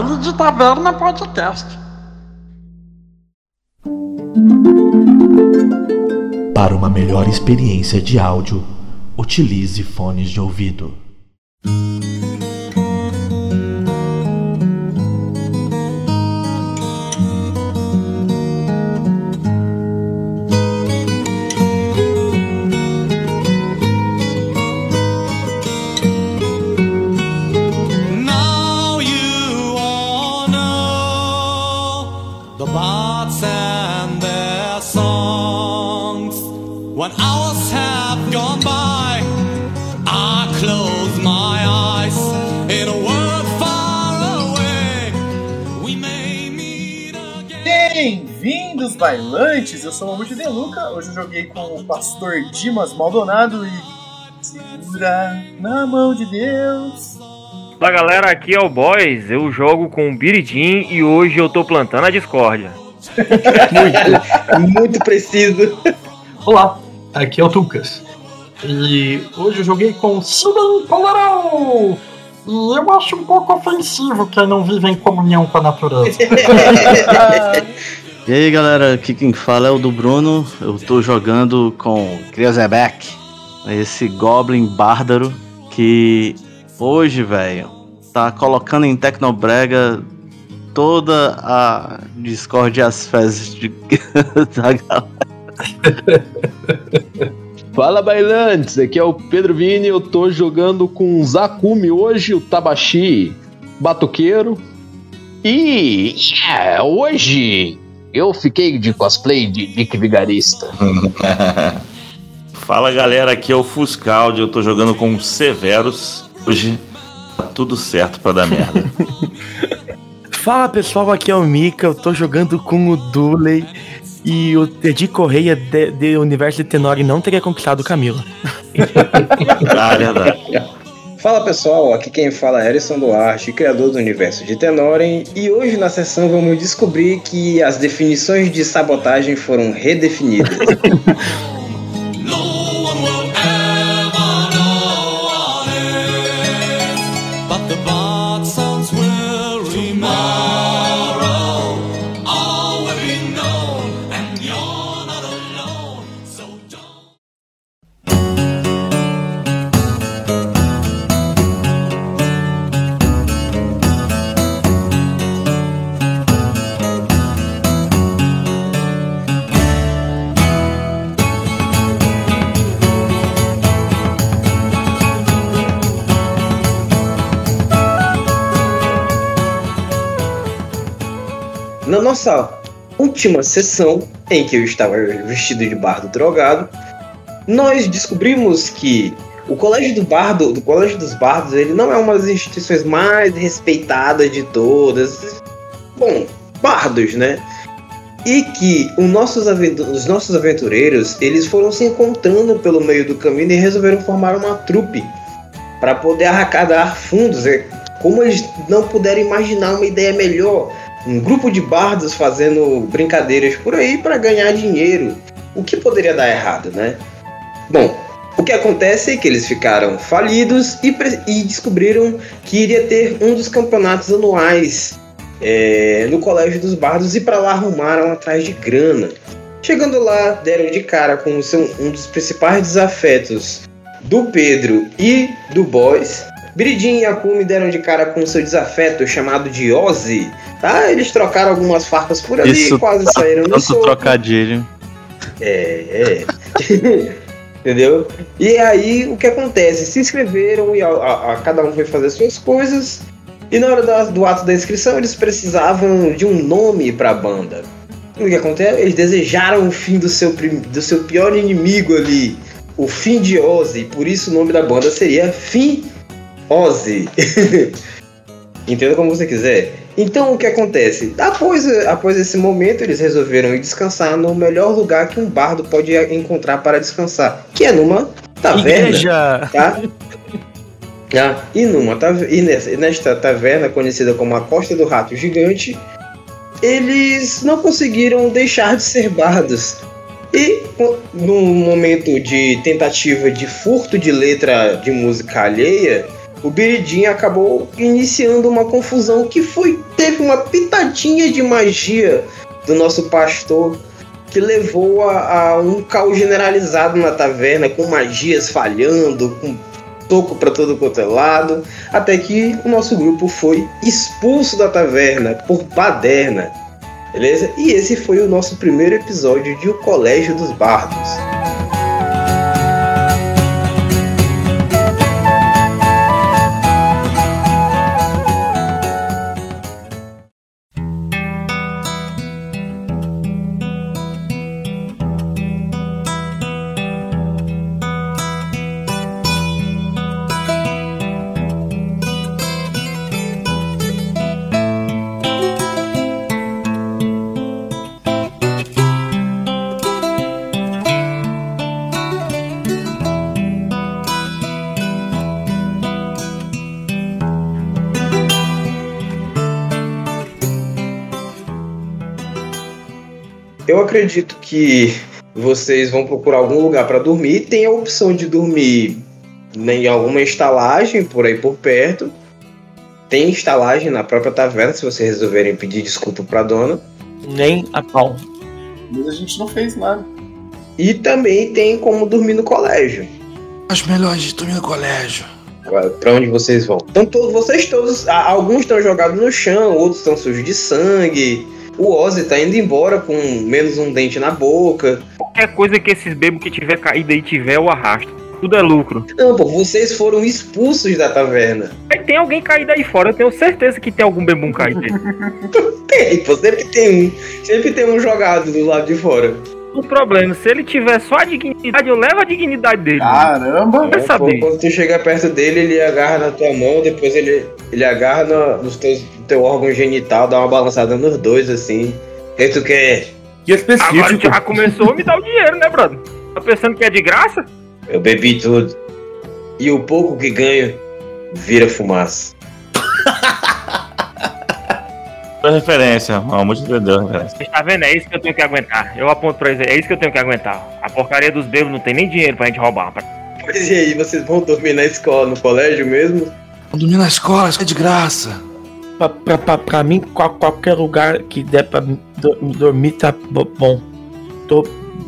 Baile de Taverna Podcast. Para uma melhor experiência de áudio, utilize fones de ouvido. Sou o Mamute De Luca. Hoje eu joguei com o pastor Dimas Maldonado e. Segura na mão de Deus. Fala galera, aqui é o Boys, eu jogo com o Biridim e hoje eu tô plantando a discórdia. Muito, muito preciso. Olá, aqui é o Tucas. E hoje eu joguei com Simen Polarão. E eu acho um pouco ofensivo quem não vive em comunhão com a natureza. E aí galera, aqui quem fala é o do Bruno. Eu tô jogando com Kriozebek, esse Goblin bárbaro que hoje, velho, tá colocando em Tecnobrega toda a Discord e as fezes de... da galera. Fala bailantes, aqui é o Pedro Vini, eu tô jogando com Zakumi hoje, o Tabashi Batuqueiro. E yeah, hoje eu fiquei de cosplay de Dick Vigarista. Fala galera, aqui é o Fuscaldi, eu tô jogando com o Severus. Hoje tá tudo certo pra dar merda. Fala pessoal, aqui é o Mika, eu tô jogando com o Dooley e o Teddy Correia de, de Universo de Tenori não teria conquistado o Camila. ah, verdade. Fala pessoal, aqui quem fala é Harrison Duarte, criador do universo de Tenoren, e hoje na sessão vamos descobrir que as definições de sabotagem foram redefinidas. nossa última sessão, em que eu estava vestido de bardo drogado, nós descobrimos que o Colégio do Bardo, do Colégio dos Bardos, ele não é uma das instituições mais respeitadas de todas. Bom, bardos, né? E que os nossos, os nossos aventureiros, eles foram se encontrando pelo meio do caminho e resolveram formar uma trupe para poder arrecadar fundos. É como eles não puderam imaginar uma ideia melhor um grupo de bardos fazendo brincadeiras por aí para ganhar dinheiro. O que poderia dar errado, né? Bom, o que acontece é que eles ficaram falidos e, e descobriram que iria ter um dos campeonatos anuais é, no Colégio dos Bardos e para lá arrumaram atrás de grana. Chegando lá, deram de cara com seu- um dos principais desafetos do Pedro e do Boys. Biridin e Akumi deram de cara com seu desafeto chamado de Ozzy. Tá? Eles trocaram algumas farpas por ali Isso e quase tá saíram tanto soco. trocadilho. É, é. Entendeu? E aí o que acontece? Se inscreveram e a, a- a- cada um foi fazer suas coisas. E na hora da- do ato da inscrição eles precisavam de um nome para a banda. O que acontece? Eles desejaram o fim do seu, do seu pior inimigo ali, o fim de Ozzy. Por isso o nome da banda seria Fim Ozzy. Entenda como você quiser. Então o que acontece? Após, após esse momento, eles resolveram ir descansar no melhor lugar que um bardo pode encontrar para descansar, que é numa taverna. Igreja! Tá? Ah, e, numa e nessa- e nesta taverna, conhecida como a Costa do Rato Gigante, eles não conseguiram deixar de ser bardos. E num momento de tentativa de furto de letra de música alheia, o Biridin acabou iniciando uma confusão que foi teve uma pitadinha de magia do nosso pastor que levou a, a um caos generalizado na taverna, com magias falhando, com toco para todo quanto é lado, até que o nosso grupo foi expulso da taverna por baderna. Beleza? E esse foi o nosso primeiro episódio de O Colégio dos Bardos. Acredito que vocês vão procurar algum lugar para dormir. Tem a opção de dormir em alguma estalagem por aí por perto. Tem estalagem na própria taverna, se vocês resolverem pedir desculpa pra dona. Nem a pau. Mas a gente não fez nada. E também tem como dormir no colégio. Acho melhor a gente dormir no colégio. Agora, Pra onde vocês vão? Então, todos, vocês todos, alguns estão jogados no chão, outros estão sujos de sangue. O Ozzy tá indo embora com menos um dente na boca. Qualquer coisa que esses bebos que tiver caído aí tiver, eu arrasto. Tudo é lucro. Não, pô, vocês foram expulsos da taverna. Tem alguém caído aí fora, eu tenho certeza que tem algum bebum caído aí. Tem, pô, sempre tem um. Sempre tem um jogado do lado de fora. O problema, se ele tiver só a dignidade, eu levo a dignidade dele. Caramba! Quer saber? Quando tu chega perto dele, ele agarra na tua mão, depois ele, ele agarra no, nos teus, no teu órgão genital, dá uma balançada nos dois, assim. O que tu quer? Que específico. Agora já começou a me dar o dinheiro, né, brother? Tá pensando que é de graça? Eu bebi tudo. E o pouco que ganho vira fumaça. Foi referência, irmão. Muito entendeu a referência. Você tá vendo? É isso que eu tenho que aguentar. Eu aponto pra eles, é isso que eu tenho que aguentar. A porcaria dos bebos não tem nem dinheiro pra gente roubar. Mas e aí, vocês vão dormir na escola, no colégio mesmo? Vamos dormir na escola, isso é de graça. Pra, pra, pra, pra mim, qual- qualquer lugar que der pra do- dormir tá bo- bom. Tô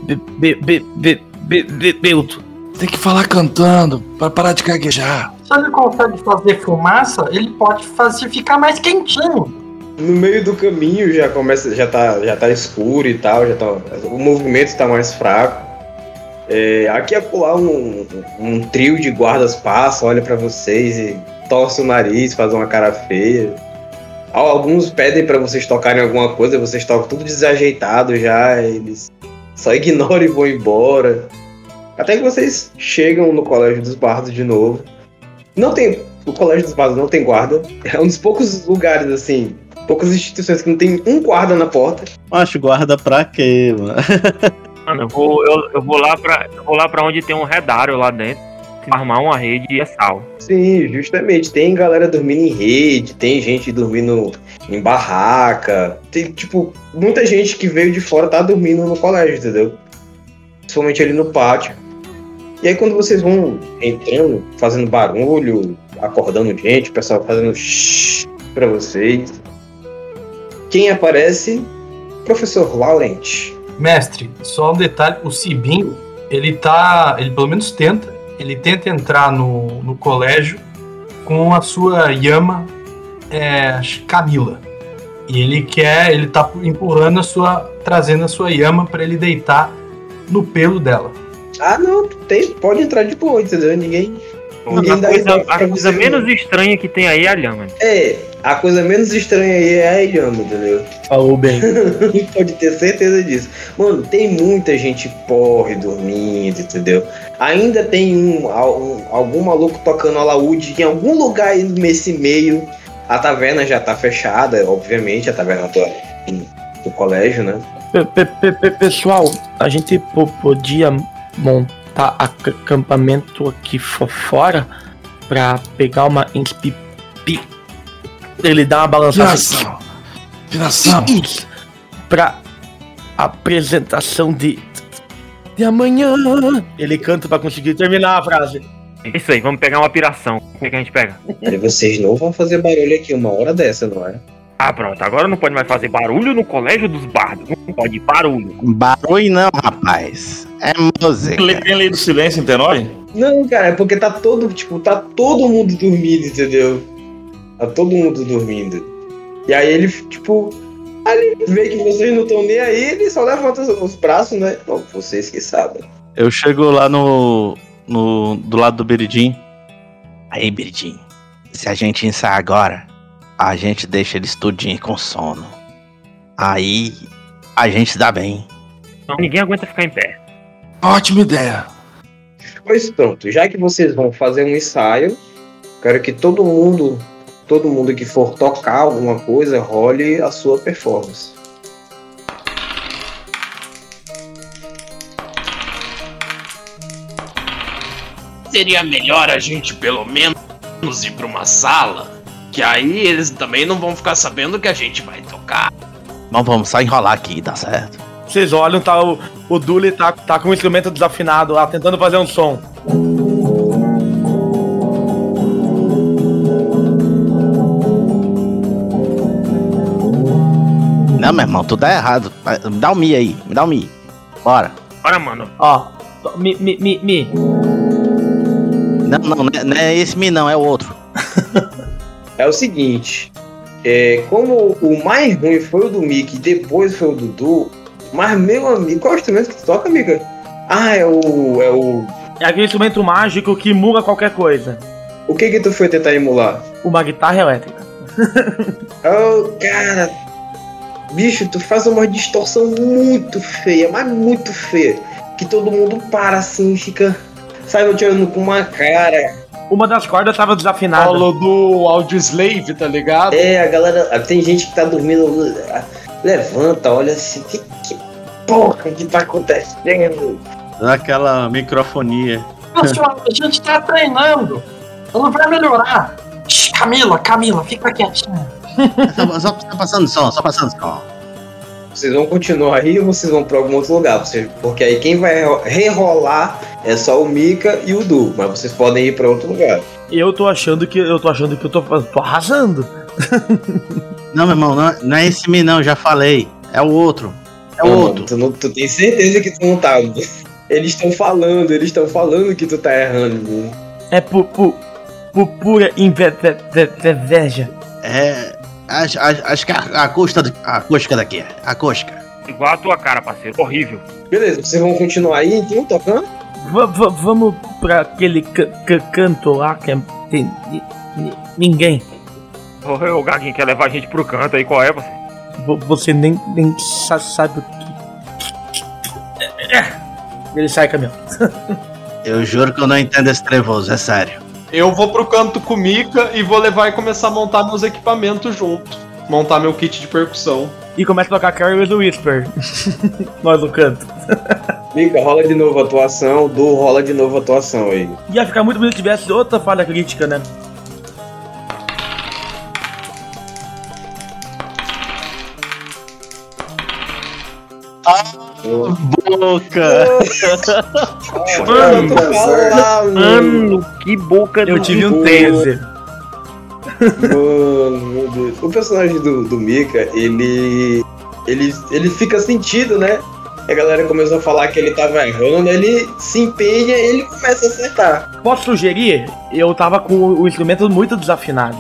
be, be, be, be, be, be, bêbado. Tem que falar cantando, para parar de caguejar. Se ele consegue fazer fumaça, ele pode fazer ficar mais quentinho. No meio do caminho já começa, já tá, já tá escuro e tal, já tá, o movimento tá mais fraco. É, aqui e acolá um, um trio de guardas passa, olha pra vocês e torce o nariz, faz uma cara feia. Al- Alguns pedem pra vocês tocarem alguma coisa, vocês tocam tudo desajeitado já, eles só ignoram e vão embora. Até que vocês chegam no colégio dos bardos de novo. Não tem. O colégio dos bardos não tem guarda. É um dos poucos lugares, assim, poucas instituições que não tem um guarda na porta. Macho, guarda pra quê, mano? Mano, eu vou, eu, eu vou lá pra. Eu vou lá pra onde tem um redário lá dentro. Armar uma rede e é sal. Sim, justamente. Tem galera dormindo em rede, tem gente dormindo em barraca. Tem, tipo, muita gente que veio de fora tá dormindo no colégio, entendeu? Principalmente ali no pátio. E aí quando vocês vão entrando, fazendo barulho, acordando gente, o pessoal fazendo shhh pra vocês. Quem aparece? Professor Laurent. Mestre, só um detalhe, o Cibinho, ele tá. Ele pelo menos tenta. Ele tenta entrar no, no colégio com a sua Yama é, Camila. E ele quer. Ele tá empurrando a sua. trazendo a sua Yama pra ele deitar no pelo dela. Ah, não, tem, pode entrar de boa, entendeu? Ninguém. Ninguém A coisa, a coisa menos estranha que tem aí é a lhama. É, a coisa menos estranha aí é a Yama, entendeu? Falou bem. Pode ter certeza disso. Mano, tem muita gente porre dormindo, entendeu? Ainda tem um, um- algum maluco tocando alaúde em algum lugar aí nesse meio. A taverna já tá fechada, obviamente, a taverna do, do colégio, né? Pe- pe- pe- Pessoal, a gente po- podia montar ac- acampamento aqui fo- fora pra pegar uma inspi... Ele dá uma balançada. Viração. Viração. Isso. Pra apresentação de. De amanhã. Ele canta pra conseguir terminar a frase. Isso aí, vamos pegar uma piração. O que, que a gente pega? Aí vocês não vão fazer barulho aqui uma hora dessa, não é? Ah, pronto. Agora não pode mais fazer barulho no colégio dos bardos. Não pode barulho. Barulho não, rapaz. É música. Tem lei do silêncio em? Não, cara, é porque tá todo, tipo, tá todo mundo dormindo, entendeu? Tá todo mundo dormindo. E aí ele, tipo, ali vê que vocês não estão nem aí, ele só levanta os- os braços, né? Bom, vocês que sabem. Eu chego lá no, no. do lado do Beridim. Aí, Beridim, se a gente ensaiar agora, a gente deixa eles tudinho com sono. Aí a gente dá bem. Então, ninguém aguenta ficar em pé. Ótima ideia. Pois pronto, já que vocês vão fazer um ensaio, quero que todo mundo, todo mundo que for tocar alguma coisa, role a sua performance. Seria melhor a gente pelo menos ir pra uma sala, que aí eles também não vão ficar sabendo que a gente vai tocar. Mas vamos só enrolar aqui, dá certo. Vocês olham, tá o, o Dully tá, tá com o instrumento desafinado lá, tentando fazer um som. Não, meu irmão, tudo é errado. Me dá um mi aí, me dá um mi. Bora. Bora, mano. Ó, mi, mi, mi, mi. Não, não, não é, não é esse mi não, é o outro. É o seguinte, é, como o mais ruim foi o do Mickey e depois foi o Dudu, mas meu amigo, qual é o instrumento que tu toca, amiga? Ah, é o. é o. É aquele instrumento mágico que muda qualquer coisa. O que que tu foi tentar emular? Uma guitarra elétrica. Oh, cara. Bicho, tu faz uma distorção muito feia, mas muito feia. Que todo mundo para assim e fica. Sabe, te olhando com uma cara. Uma das cordas tava desafinada. Falou do Audio Slave, tá ligado? É, a galera. Tem gente que tá dormindo. Levanta, olha assim. Que, que porra que tá acontecendo? Naquela microfonia. Pessoal, a gente tá treinando. Não vai melhorar. Camila, Camila, fica quietinha. só, só, só passando som, só passando som. Vocês vão continuar aí ou vocês vão pra algum outro lugar? Porque aí quem vai rerolar é só o Mika e o Du, mas vocês podem ir pra outro lugar. Eu tô achando que eu tô achando que eu tô, tô arrasando. Não, meu irmão, não, é- não é esse mi não, já falei. É o outro. É o Não, outro. Tu, não, tu tem certeza que tu não tá. Eles estão falando, eles estão falando que tu tá errando. É por, por, por pura inve- ve- ve- ve- inveja. É. Acho, acho, acho que a, a, custa, a acústica daqui é. A acústica. Igual a tua cara, parceiro. Horrível. Beleza, vocês vão continuar aí então tocando? Va- vamos pra aquele ca- ca- canto lá que é- tem ni- ni- ninguém. Ô, o Gaguinho quer levar a gente pro canto aí, qual é, você? Vo- Você nem, nem sa- sabe o que. Ele sai caminhando. Eu juro que eu não entendo esse trevoso, é sério. Eu vou pro canto com o Mika e vou levar e começar a montar meus equipamentos junto. Montar meu kit de percussão. E começa a tocar with the Whisper. Nós no canto. Mika, rola de novo a atuação, Du rola de novo a atuação aí. Ia ficar muito bonito se tivesse outra falha crítica, né? Boca! Mano, mano, que boca Eu do tive um. 13. Mano, meu Deus. O personagem do, do Mika, ele, ele. Ele fica sentido, né? A galera começou a falar que ele tava errando, ele se empenha e ele começa a acertar. Posso sugerir? Eu tava com o instrumento muito desafinado.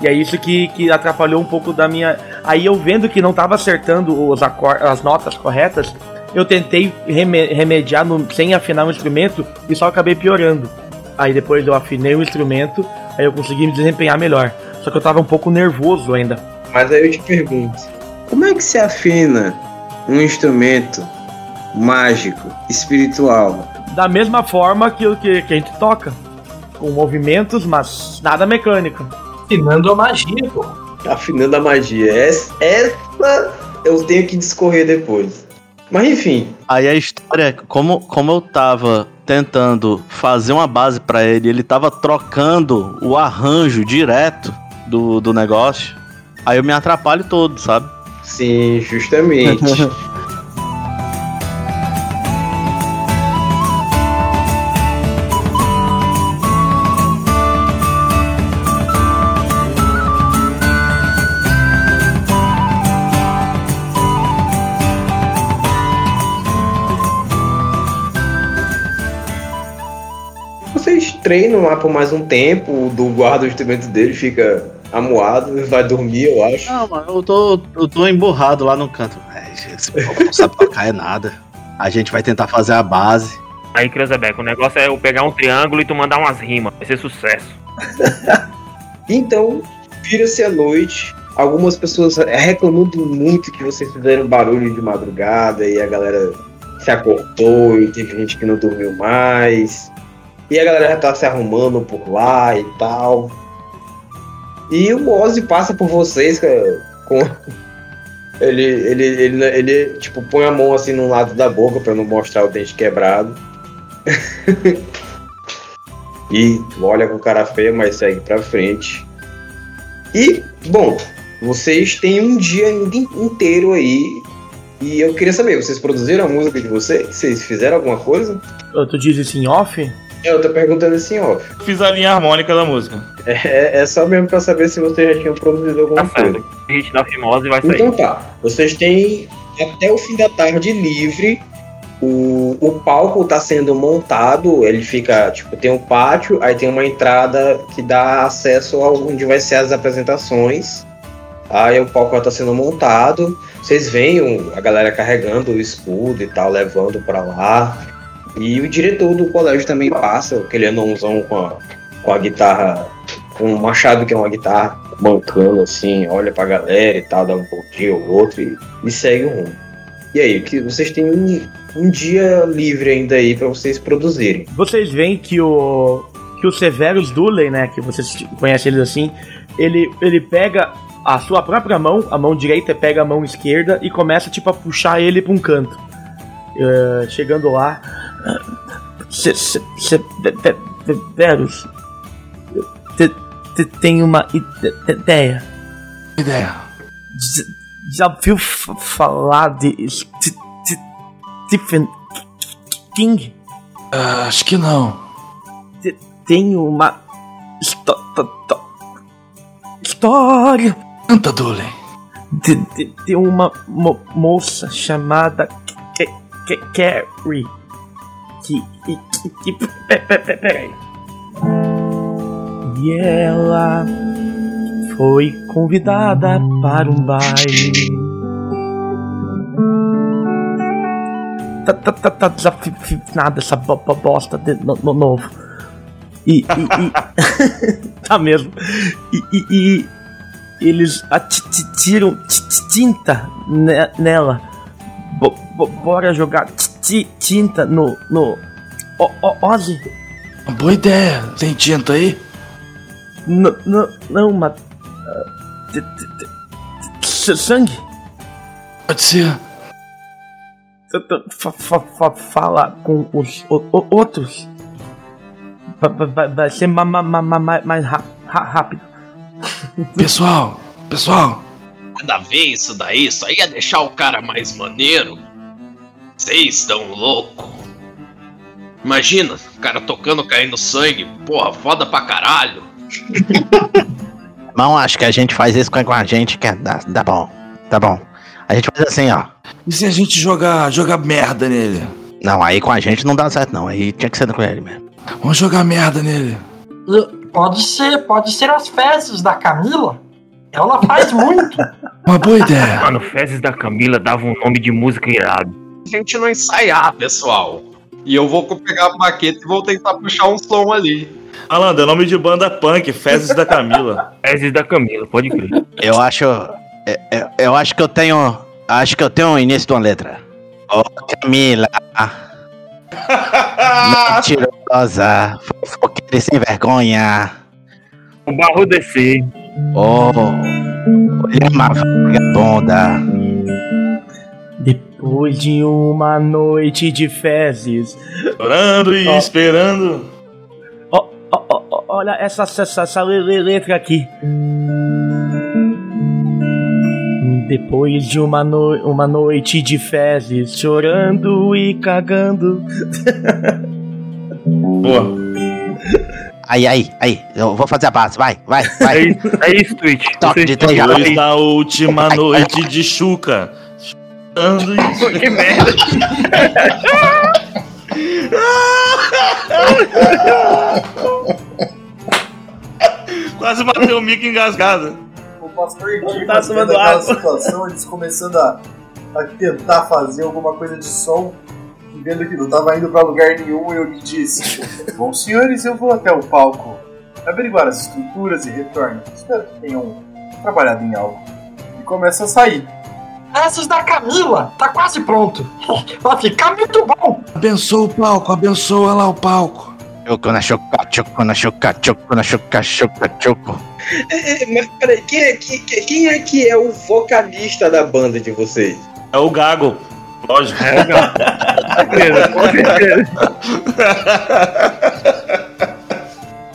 E é isso que, que atrapalhou um pouco da minha. Aí eu vendo que não tava acertando os acor... as notas corretas, eu tentei reme- remediar no- sem afinar o instrumento e só acabei piorando. Aí depois eu afinei o instrumento, aí eu consegui me desempenhar melhor. Só que eu tava um pouco nervoso ainda. Mas aí eu te pergunto: como é que se afina um instrumento mágico, espiritual? Da mesma forma que, o que, que a gente toca. Com movimentos, mas nada mecânico. Afinando a magia, pô. Afinando a magia. Essa, essa eu tenho que discorrer depois. Mas enfim, Aí a história, como, como eu tava tentando fazer uma base pra ele, ele tava trocando o arranjo direto do, do negócio. Aí eu me atrapalho todo, sabe? sim, justamente. Treinam lá por mais um tempo, o do guarda o instrumento dele fica amuado, vai dormir, eu acho. Não, mano, eu tô, eu tô emburrado lá no canto. É, esse povo não sabe tocar é nada. A gente vai tentar fazer a base. Aí, Creuzebeck, o negócio é eu pegar um triângulo e tu mandar umas rimas. Vai ser sucesso. Então, vira-se a noite. Algumas pessoas reclamando muito que vocês fizeram barulho de madrugada e a galera se acordou e teve gente que não dormiu mais. E a galera já tá se arrumando por lá e tal. E o Ozzy passa por vocês com. Ele, ele, ele, ele, tipo, põe a mão assim no lado da boca pra não mostrar o dente quebrado. e olha com cara feia, mas segue pra frente. E, bom, vocês têm um dia inteiro aí. E eu queria saber, vocês produziram a música de vocês? Vocês fizeram alguma coisa? Tu diz isso em off? Eu tô perguntando assim, ó. Fiz a linha harmônica da música. É, é só mesmo pra saber se vocês já tinham produzido alguma coisa. O hit da fimose vai sair. Então tá, vocês têm até o fim da tarde livre. O, o palco tá sendo montado, ele fica, tipo, tem um pátio, aí tem uma entrada que dá acesso a onde vai ser as apresentações. Aí o palco já tá sendo montado. Vocês veem a galera carregando o escudo e tal, levando pra lá. E o diretor do colégio também passa, aquele anãozão com a, com a guitarra, com o machado que é uma guitarra, mancando assim, olha pra galera e tal, dá um dia ou outro e, e segue o rumo. E aí, que vocês têm um, um dia livre ainda aí pra vocês produzirem. Vocês veem que o que o Severus Dooley, né, que vocês conhecem ele assim, ele ele pega a sua própria mão, a mão direita pega a mão esquerda e começa tipo a puxar ele pra um canto. Eh, chegando lá, Se- se- se- Ve- Ve- Severus, te- te- tem uma ide- ideia. Ideia. Já, f- falar de St- St- Stephen King? Ah, acho que não. Te- Tem uma histó- tó- tó- história Canta, Dooley. de, de, de uma mo- moça chamada Carrie. Que. que, que, que. E ela foi convidada para um baile. Tá, tá, tá, tá desafinada essa bo- bo- bosta de no, no- novo. E. e, e- tá mesmo. E. e- e eles ati- ti- tiram ti- ti- tinta ne- nela. Bo- bo- bora jogar tinta no. no. O, o, Ozzy? Boa ideia. Tem tinta aí? N- n- não, mas. ah, sangue? Pode ser. Fa- fa- Fala com os outros. Va- va- va- Vai ser ma- ma- ma- ma- ma- mais rápido. Pessoal, pessoal. Nada a ver isso daí, isso aí ia deixar o cara mais maneiro. Vocês estão louco. Imagina, o cara tocando, caindo sangue. Porra, foda pra caralho. Não, acho que a gente faz isso com a gente, que é, dá, dá bom. Tá bom. A gente faz assim, ó. E se a gente jogar, jogar merda nele? Não, aí com a gente não dá certo, não. Aí tinha que ser com ele mesmo. Vamos jogar merda nele. Pode ser, pode ser as fezes da Camila. Ela faz muito. Uma boa ideia. Mano, Fezes da Camila dava um nome de música irado. A gente não ensaiar, pessoal. E eu vou pegar a baqueta e vou tentar puxar um som ali. Malandro, é nome de banda punk, Fezes da Camila. Fezes da Camila, pode crer. Eu acho. Eu, eu- eu acho que eu tenho. Acho que eu tenho o início de uma letra. Ô, Camila. Mentirosa. Fofoqueira e sem vergonha. O barro descer. Ô. Olha uma vagabunda. Depois de uma noite de fezes. Chorando e Ó. esperando. Ó, ó, ó, ó, olha essa, essa, essa le- le- letra aqui. Depois de uma, no uma noite de fezes, chorando e cagando. Boa. Aí, aí, aí. Eu vou fazer a base. Vai, vai, vai. É isso, é isso, Twitch. Toque de três. Depois da última noite de Chuca. Chorando e Que merda. Quase matei o Mickey engasgado. O pastor Dimas Tá tomando água. situação, eles começando a, a tentar fazer alguma coisa de som, e vendo que não tava indo pra lugar nenhum, eu lhe disse: Bom, senhores, eu vou até o palco averiguar as estruturas e retorno. Espero que tenham trabalhado em algo. E começa a sair. Esses da Camila, tá quase pronto. Vai ficar muito bom. Abençoa o palco, abençoa lá o palco. Choco na choca, choco na choca, choco na choca, choca, choco. É, é, mas peraí, quem é, que- que- quem é que é o vocalista da banda de vocês? É o Gago. Lógico. É.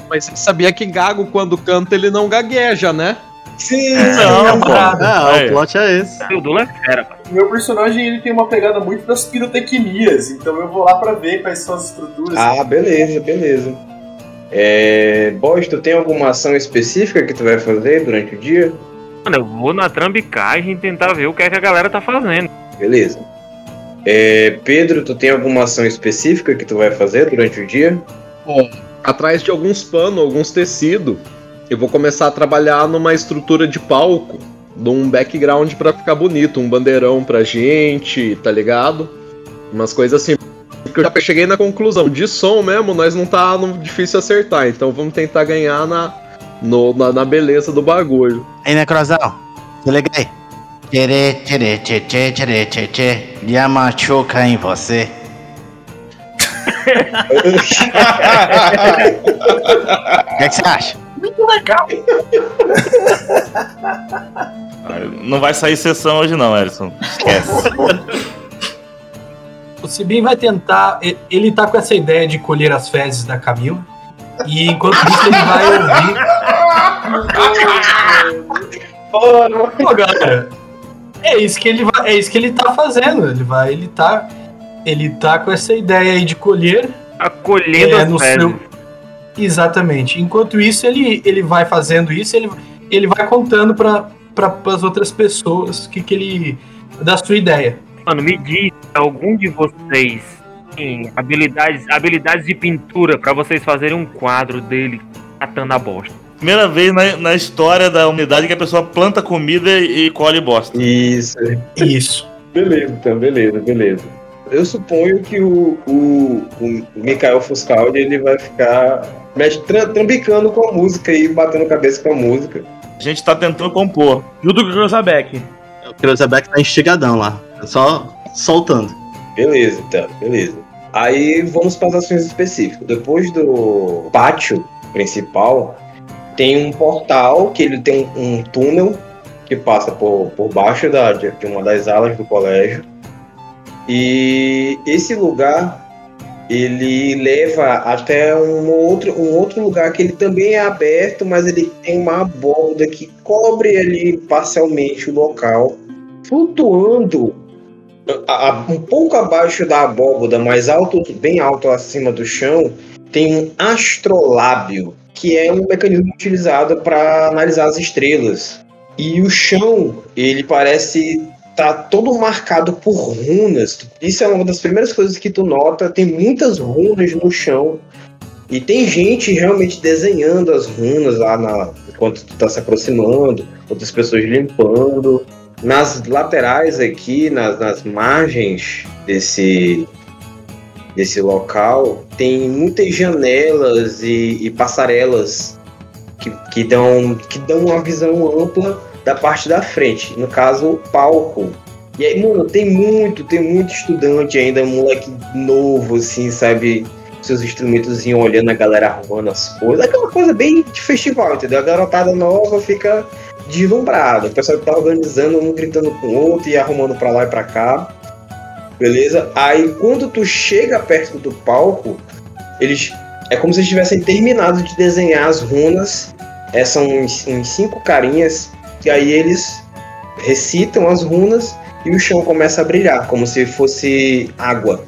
Mas você sabia que gago, quando canta, ele não gagueja, né? Sim, Não, pô. Ah, Aí. o plot é esse. O Dula é fera, pô. O meu personagem ele tem uma pegada muito das pirotecnias, então eu vou lá pra ver quais são as estruturas. Ah, beleza, beleza. É. Boss, tu tem alguma ação específica que tu vai fazer durante o dia? Mano, eu vou na trambicagem tentar ver o que é que a galera tá fazendo. Beleza. É, Pedro, tu tem alguma ação específica que tu vai fazer durante o dia? Bom, atrás de alguns panos, alguns tecidos, eu vou começar a trabalhar numa estrutura de palco, num background pra ficar bonito, um bandeirão pra gente, tá ligado? Umas coisas assim. Porque eu já cheguei na conclusão, de som mesmo, nós não tá no- difícil acertar, então vamos tentar ganhar na, no- na, na beleza do bagulho. Ei, Necrozal, se liga aí. Tchê, tchê, tchê, tchê, tchê, tchê, tchê, Yama choca em você. O que, é que você acha? Muito legal. Não vai sair sessão hoje não, Erison. Esquece. O Sibin vai tentar. Ele tá com essa ideia de colher as fezes da Camila. E enquanto isso ele vai ouvir. Pô, galera. É isso que ele vai, é isso que ele tá fazendo. Ele vai, ele tá, ele tá com essa ideia aí de colher. Acolhendo é, as no seu, exatamente. Enquanto isso ele, ele vai fazendo isso, ele, ele vai contando para para as outras pessoas que que ele da sua ideia. Mano, me diz, algum de vocês tem habilidades, habilidades de pintura pra vocês fazerem um quadro dele catando a bosta? Primeira vez na, na história da humanidade que a pessoa planta comida e colhe bosta. Isso. Isso. Beleza, então, beleza, beleza. Eu suponho que o, o, o Mikael Fuscaldi ele vai ficar mexe, tra- trambicando com a música e batendo cabeça com a música. A gente tá tentando compor. Junto com o Cruzabeck. O Cruzabeck tá instigadão lá. Só soltando. Beleza, então, beleza. Aí vamos para as ações específicas. Depois do pátio principal, tem um portal que ele tem um túnel que passa por, por baixo da, de uma das alas do colégio. E esse lugar ele leva até um outro, um outro lugar que ele também é aberto, mas ele tem uma borda que cobre ali parcialmente o local, flutuando a- a- um pouco abaixo da abóboda, mais alto, bem alto acima do chão, tem um astrolábio, que é um mecanismo utilizado para analisar as estrelas. E o chão, ele parece tá todo marcado por runas. Isso é uma das primeiras coisas que tu nota, tem muitas runas no chão. E tem gente realmente desenhando as runas lá na, enquanto tu tá se aproximando, outras pessoas limpando. Nas laterais aqui, nas, nas margens desse, desse local, tem muitas janelas e, e passarelas que, que, dão, que dão uma visão ampla da parte da frente, no caso, palco. E aí, mano, tem muito, tem muito estudante ainda, moleque novo, assim, sabe? Seus instrumentos olhando a galera arrumando as coisas. Aquela coisa bem de festival, entendeu? A garotada nova fica deslumbrada. O pessoal que tá organizando, um gritando com o outro e arrumando pra lá e pra cá. Beleza? Aí quando tu chega perto do palco, eles. É como se eles tivessem terminado de desenhar as runas. É, são uns, uns cinco carinhas. E aí eles recitam as runas e o chão começa a brilhar, como se fosse água.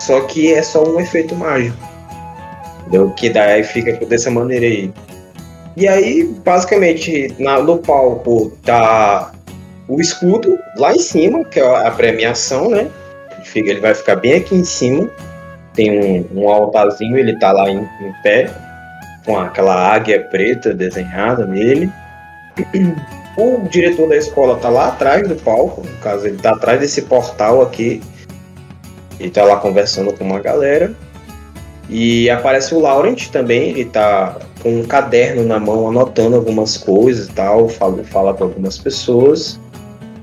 Só que é só um efeito mágico. Entendeu? Que daí fica dessa maneira aí. E aí, basicamente, na- no palco tá o escudo lá em cima, que é a premiação, né? Ele vai ficar bem aqui em cima. tem um, um altarzinho, ele tá lá em, em pé, com aquela águia preta desenhada nele. O diretor da escola tá lá atrás do palco, no caso, ele tá atrás desse portal aqui. Ele tá lá conversando com uma galera. E aparece o Laurent também, ele tá com um caderno na mão, anotando algumas coisas e tal, fala, fala para algumas pessoas.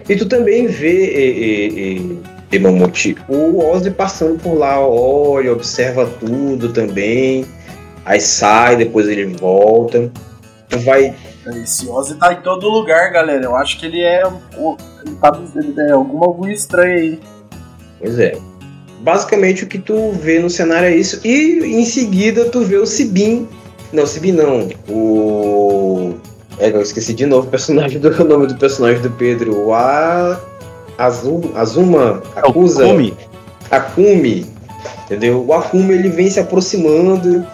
E tu também vê, e, e, e, Mamute, o Ozzy passando por lá, olha, observa tudo também, aí sai, depois ele volta. Tu vai. Esse Ozzy tá em todo lugar, galera. Eu acho que ele é. um- Ele tá ele é alguma coisa estranha aí. Pois é. Basicamente o que tu vê no cenário é isso. E em seguida tu vê o Sibin. Não, Sibin não. O. É, eu esqueci de novo o personagem do o nome do personagem do Pedro. O A. Azul, Azuma acusa. Akumi. Akumi. Entendeu? O Akumi ele vem se aproximando.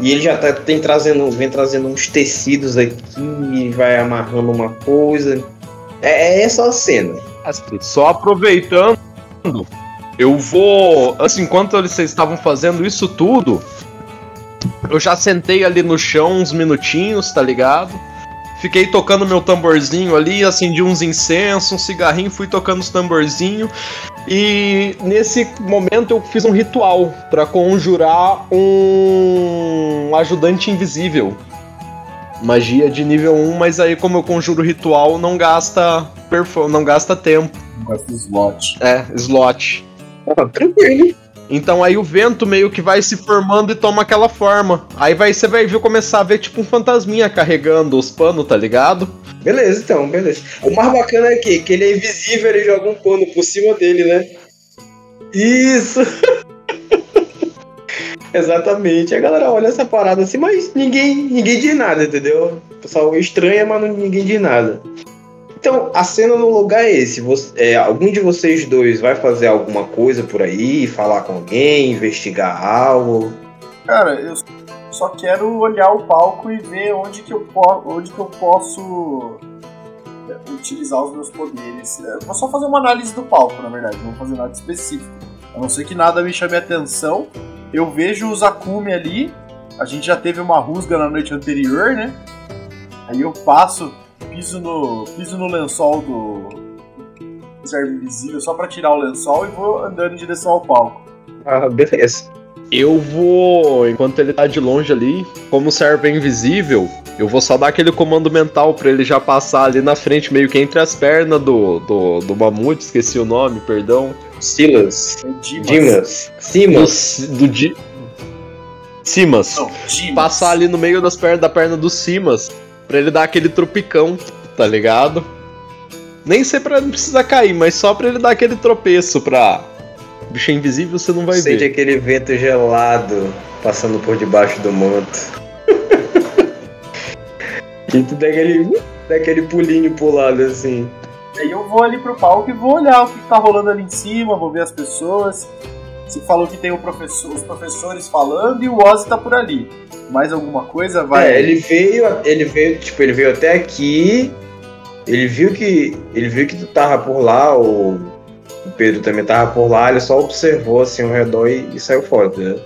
E ele já tá, tem trazendo, vem trazendo uns tecidos aqui, vai amarrando uma coisa. É, é essa a cena. Só aproveitando, eu vou. Assim, enquanto vocês estavam fazendo isso tudo, eu já sentei ali no chão uns minutinhos, tá ligado? Fiquei tocando meu tamborzinho ali, acendi uns incensos, um cigarrinho, fui tocando os tamborzinhos. E nesse momento eu fiz um ritual pra conjurar um ajudante invisível. Magia de nível 1, mas aí como eu conjuro ritual, não gasta não gasta tempo. Não gasta slot. É, slot. Ah, tranquilo. Então aí o vento meio que vai se formando e toma aquela forma. Aí vai você vai ver começar a ver tipo um fantasminha carregando os panos, tá ligado? Beleza, então, beleza. O mais bacana é que, que ele é invisível, ele joga um pano por cima dele, né? Isso! Exatamente. A galera olha essa parada assim, mas ninguém, ninguém diz nada, entendeu? O pessoal estranha, mas ninguém diz nada. Então, a cena no lugar é esse. Você- é, algum de vocês dois vai fazer alguma coisa por aí, falar com alguém, investigar algo? Cara, eu só quero olhar o palco e ver onde que eu, po onde que eu posso é, utilizar os meus poderes. É, vou só fazer uma análise do palco, na verdade, não vou fazer nada específico. A não ser que nada me chame a atenção. Eu vejo os Akumi ali. A gente já teve uma rusga na noite anterior, né? Aí eu passo, piso no, piso no lençol do servo invisível só pra tirar o lençol e vou andando em direção ao palco. Ah, beleza. Eu vou, enquanto ele tá de longe ali, como servo é invisível, eu vou só dar aquele comando mental pra ele já passar ali na frente, meio que entre as pernas do, do, do mamute, esqueci o nome, perdão. Silas. Dimas. Simas. Do, do Di- Simas. Passar ali no meio das pernas da perna do Simas, pra ele dar aquele tropicão, tá ligado? Nem sei pra não precisar cair, mas só pra ele dar aquele tropeço pra. Bicho é invisível, você não vai Sente ver. aquele vento gelado passando por debaixo do manto. e tu dá aquele, dá aquele pulinho pro lado assim. Aí eu vou ali pro palco e vou olhar o que tá rolando ali em cima, vou ver as pessoas. Você falou que tem professor, os professores falando e o Ozzy tá por ali. Mais alguma coisa? Vai. É, ele veio, ele veio, tipo, ele veio até aqui. Ele viu que. Ele viu que tu tava por lá, o, o Pedro também tava por lá, ele só observou assim ao redor e, e saiu fora, entendeu?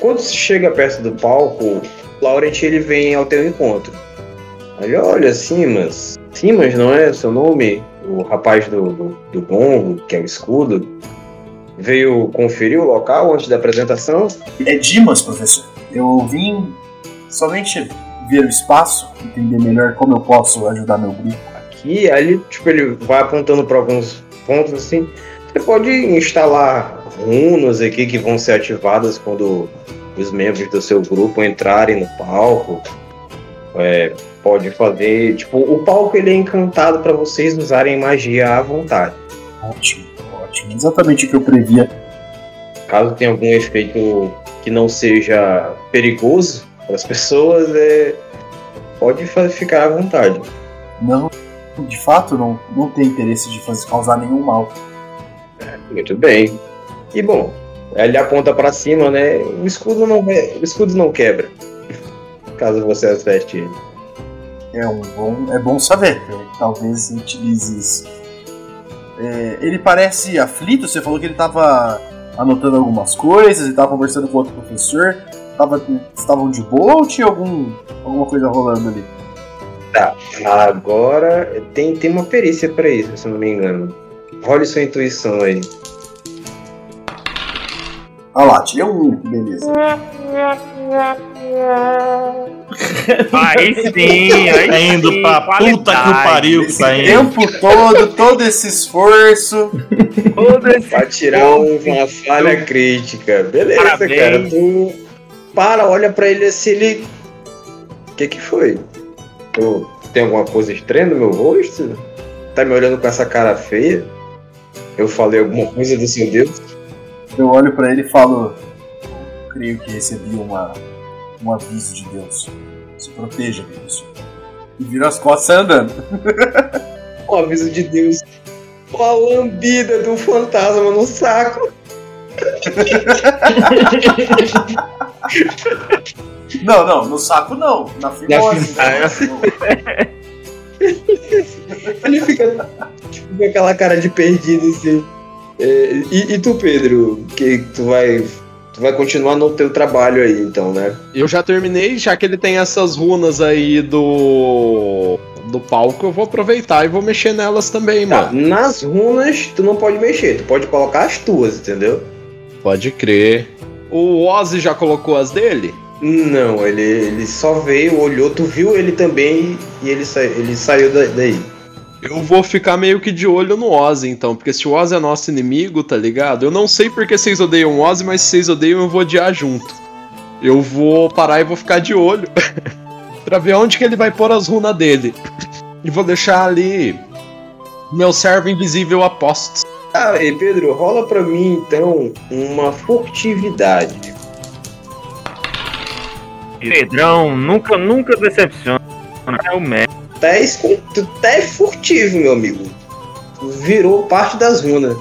Quando se chega perto do palco, o Laurent ele vem ao teu encontro. Ele, olha, Simas. Simas, não é seu nome? O rapaz do, do, do gongo, que é o escudo, veio conferir o local antes da apresentação. É Dimas, professor. Eu vim somente ver o espaço, entender melhor como eu posso ajudar meu grupo. aqui, ele, tipo, ele vai apontando para alguns pontos assim. Você pode instalar runas aqui que vão ser ativadas quando os membros do seu grupo entrarem no palco. É, pode fazer, tipo, o palco ele é encantado para vocês usarem magia à vontade. Ótimo, Exatamente o que eu previa. Caso tenha algum efeito que não seja perigoso para as pessoas, é, pode ficar à vontade. Não, de fato, não, não tem interesse de fazer, causar nenhum mal. Muito bem. E bom, ele aponta pra cima, né? O escudo não vai- o escudo não quebra. Caso você acerte ele. É, um bom, é bom saber. é, talvez utilize isso. É, ele parece aflito, você falou que ele tava anotando algumas coisas e tava conversando com outro professor? Tava, estavam de boa ou tinha algum, alguma coisa rolando ali? Tá, agora tem, tem uma perícia pra isso, se não me engano. Role sua intuição aí. Ah lá, tirei um, que beleza. Aí sim, aí Tá indo sim, pra puta que pariu que tá indo. tempo todo, todo esse esforço. Todo esse Pra tirar um- uma falha crítica. Beleza, Parabéns. cara. Tu para, olha pra ele assim, ele. O que que foi? Tu tem alguma coisa estranha no meu rosto? Tá me olhando com essa cara feia? Eu falei alguma coisa do seu Deus? Eu olho pra ele e falo: Creio que recebi uma, um aviso de Deus. Se proteja, Deus. E vira as costas andando. O aviso de Deus. Ó, a lambida do fantasma no saco. Não, não, no saco não. Na fimose. Na Ele fica tipo, com aquela cara de perdido assim. É, e, e tu, Pedro? Que tu vai. Tu vai continuar no teu trabalho aí, então, né? Eu já terminei, já que ele tem essas runas aí do. do palco, eu vou aproveitar e vou mexer nelas também, Tá, mano. nas runas tu não pode mexer, tu pode colocar as tuas, entendeu? Pode crer. O Ozzy já colocou as dele? Não, ele, ele só veio, olhou, tu viu ele também e ele, sa ele saiu da- daí. Eu vou ficar meio que de olho no Ozzy, então, porque se o Ozzy é nosso inimigo, tá ligado? Eu não sei porque vocês odeiam o Ozzy, mas se vocês odeiam, eu vou odiar junto. Eu vou parar e vou ficar de olho pra ver onde que ele vai pôr as runas dele. E vou deixar ali meu servo invisível a postos. Ah, e Pedro, rola pra mim então uma furtividade. Pedrão nunca, nunca decepciona. É o mestre. Tá, escon- tu tá é furtivo, meu amigo. Virou parte das runas.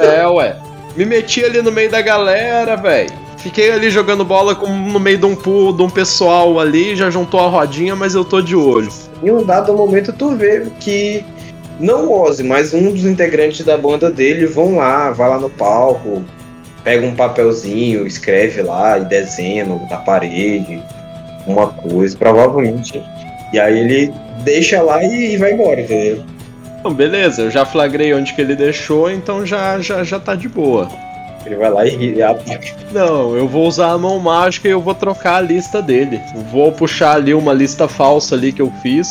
É, ué. Me meti ali no meio da galera, velho. Fiquei ali jogando bola com, no meio de um pool, de um pessoal ali, já juntou a rodinha, mas eu tô de olho. Em um dado momento tu vê que não o Ozzy, mas um dos integrantes da banda dele vão lá, vai lá no palco, pega um papelzinho, escreve lá e desenha na parede uma coisa, provavelmente. E aí ele deixa lá e, e vai embora, entendeu? Então, beleza, eu já flagrei onde que ele deixou, então já, já, já tá de boa. Ele vai lá e, e ataca. Não, eu vou usar a mão mágica e eu vou trocar a lista dele. Vou puxar ali uma lista falsa ali que eu fiz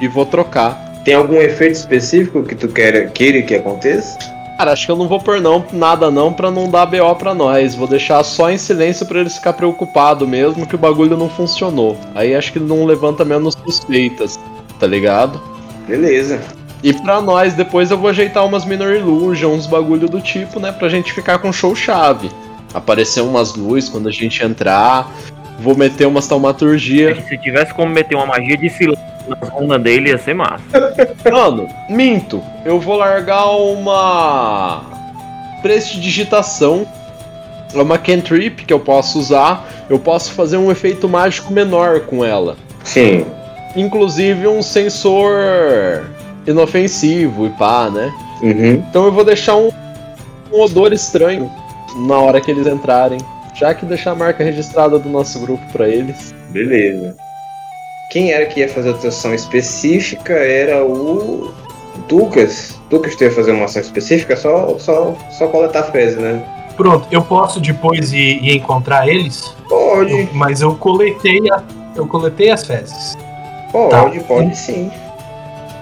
e vou trocar. Tem algum efeito específico que tu queira, queira que aconteça? Cara, acho que eu não vou pôr não, nada não pra não dar BO pra nós. Vou deixar só em silêncio pra eles ficar preocupado mesmo que o bagulho não funcionou. Aí acho que não levanta menos suspeitas, tá ligado? Beleza. E pra nós, depois eu vou ajeitar umas Minor Illusion, uns bagulho do tipo, né? Pra gente ficar com show-chave. Aparecer umas luzes quando a gente entrar. Vou meter umas taumaturgia. Se tivesse como meter uma magia de silêncio na runa dele, ia ser massa. Mano, minto. Eu vou largar uma. Prestidigitação. É uma cantrip que eu posso usar. Eu posso fazer um efeito mágico menor com ela. Sim. Inclusive um sensor inofensivo e pá, né? Uhum. Então eu vou deixar um, um odor estranho na hora que eles entrarem. Já que deixar a marca registrada do nosso grupo pra eles. Beleza. Quem era que ia fazer a ação específica era o Lucas. Lucas, tu ia fazer uma ação específica? Só, só, só coletar fezes, né? Pronto, eu posso depois ir, ir encontrar eles? Pode. Eu- mas eu coletei, a- eu coletei as fezes. Pode, Tá. pode sim.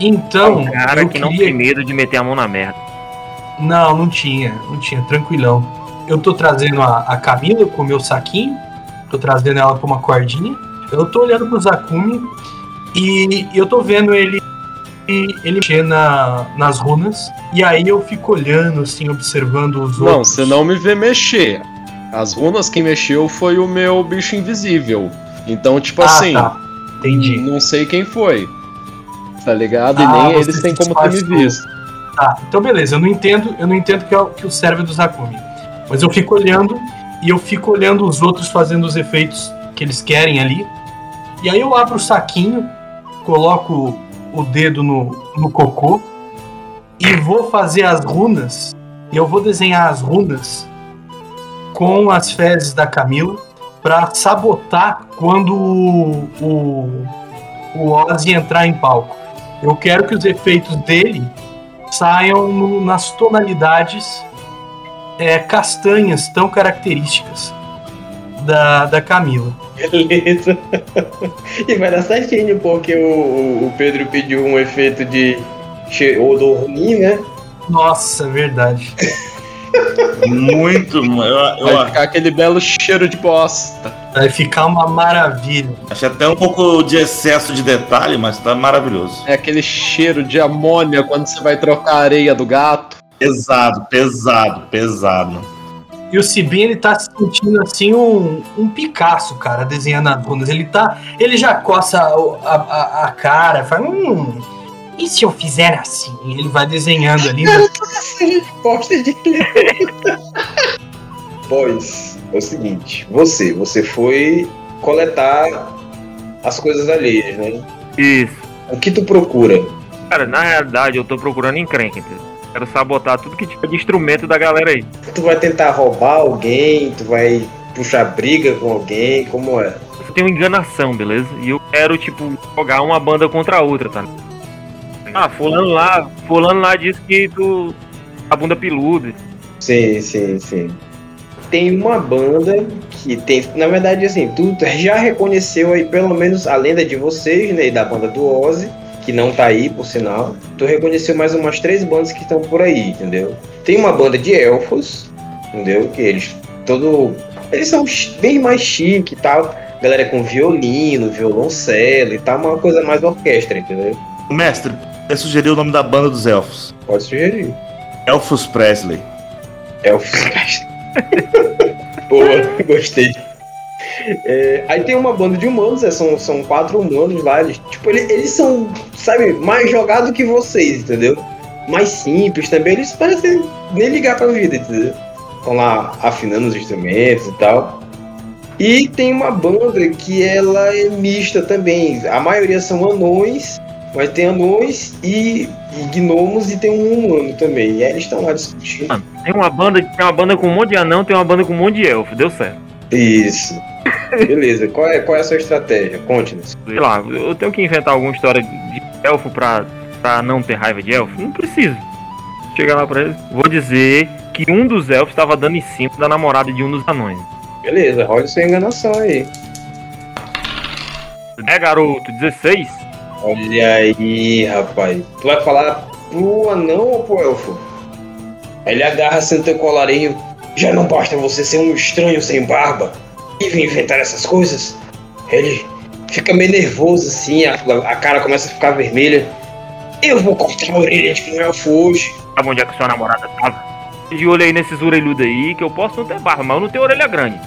Então, Um cara eu que não queria- tem medo de meter a mão na merda. Não, não tinha, não tinha, tranquilão. Eu tô trazendo a, a Camila com o meu saquinho, tô trazendo ela com uma cordinha. Eu tô olhando pro Zakumi e eu tô vendo ele ele mexer na, nas runas. E aí eu fico olhando, assim, observando os Não, outros. você não me vê mexer. As runas quem mexeu foi o meu bicho invisível. Então, tipo Ah, assim. tá. Entendi. Não sei quem foi. Tá ligado? e Ah, nem você eles têm como ter me visto. Tá, então beleza, eu não entendo, eu não entendo que é o, que o serve do Zakumi. Mas eu fico olhando e eu fico olhando os outros fazendo os efeitos que eles querem ali. E aí eu abro o saquinho, coloco o dedo no, no cocô e vou fazer as runas eu vou desenhar as runas com as fezes da Camila pra sabotar quando o, o, o Ozzy entrar em palco. Eu quero que os efeitos dele saiam no- nas tonalidades é, castanhas tão características da, da Camila. Beleza. E vai dar certinho, porque o, o- o Pedro pediu um efeito de odor ruim, né? Nossa, verdade. Muito. Eu, eu Vai ficar aquele belo cheiro de bosta. Vai ficar uma maravilha. achei até um pouco de excesso de detalhe, mas tá maravilhoso. É aquele cheiro de amônia quando você vai trocar a areia do gato. Pesado, pesado, pesado. E o Cibin, ele tá se sentindo assim um, um Picasso, cara, desenhando as runas. Ele tá. Ele já coça a, a, a cara, fala. Hum, e se eu fizer assim? Ele vai desenhando ali. né? Gosta de Pois, é o seguinte, você, você foi coletar as coisas alheias, né? Isso. O que tu procura? Cara, na realidade eu tô procurando encrenca, entendeu? Quero sabotar tudo que tiver de instrumento da galera aí. Tu vai tentar roubar alguém, tu vai puxar briga com alguém, como é? Eu tenho enganação, beleza? E eu quero, tipo, jogar uma banda contra a outra, tá? Ah, fulano lá, fulano lá disse que tu. A bunda peluda. Sim, sim, sim. Tem uma banda que tem, na verdade, assim, tu já reconheceu aí pelo menos a lenda de vocês, né, e da banda do Ozzy, que não tá aí, por sinal. Tu reconheceu mais umas três bandas que estão por aí, entendeu? Tem uma banda de elfos, entendeu? Que eles todo eles são bem mais chique e tal. Galera com violino, violoncelo e tal, uma coisa mais orquestra, entendeu? Mestre, eu sugeri o nome da banda dos elfos. Pode sugerir. Elfos Presley. Elfos Presley. Boa, gostei. É, aí tem uma banda de humanos, é, são, são quatro humanos lá. Eles, tipo, ele- eles, são, sabe, mais jogados que vocês, entendeu? Mais simples também. Eles parecem nem ligar pra vida, entendeu? Estão lá afinando os instrumentos e tal. E tem uma banda que ela é mista também. A maioria são anões, mas tem anões e, e gnomos e tem um humano também. E aí eles estão lá discutindo. Mano, tem uma banda, tem uma banda com um monte de anão, tem uma banda com um monte de elfo, deu certo. Isso. Beleza, qual é, qual é a sua estratégia? Conte-nos. Sei lá, eu tenho que inventar alguma história de elfo pra, pra não ter raiva de elfo? Não preciso. Chegar lá pra eles, vou dizer que um dos elfos estava dando em cima da namorada de um dos anões. Beleza, rola sua enganação aí. É, garoto, 16? Olha aí, rapaz. Tu vai falar pro anão ou pro elfo? Ele agarra no teu colarinho. Já não basta você ser um estranho sem barba e vir inventar essas coisas? Ele fica meio nervoso assim, a, a cara começa a ficar vermelha. Eu vou cortar a orelha de um elfo hoje. Sabe onde é que sua namorada tava? De olho aí nesses orelhudos aí, que eu posso não ter barba, mas eu não tenho orelha grande.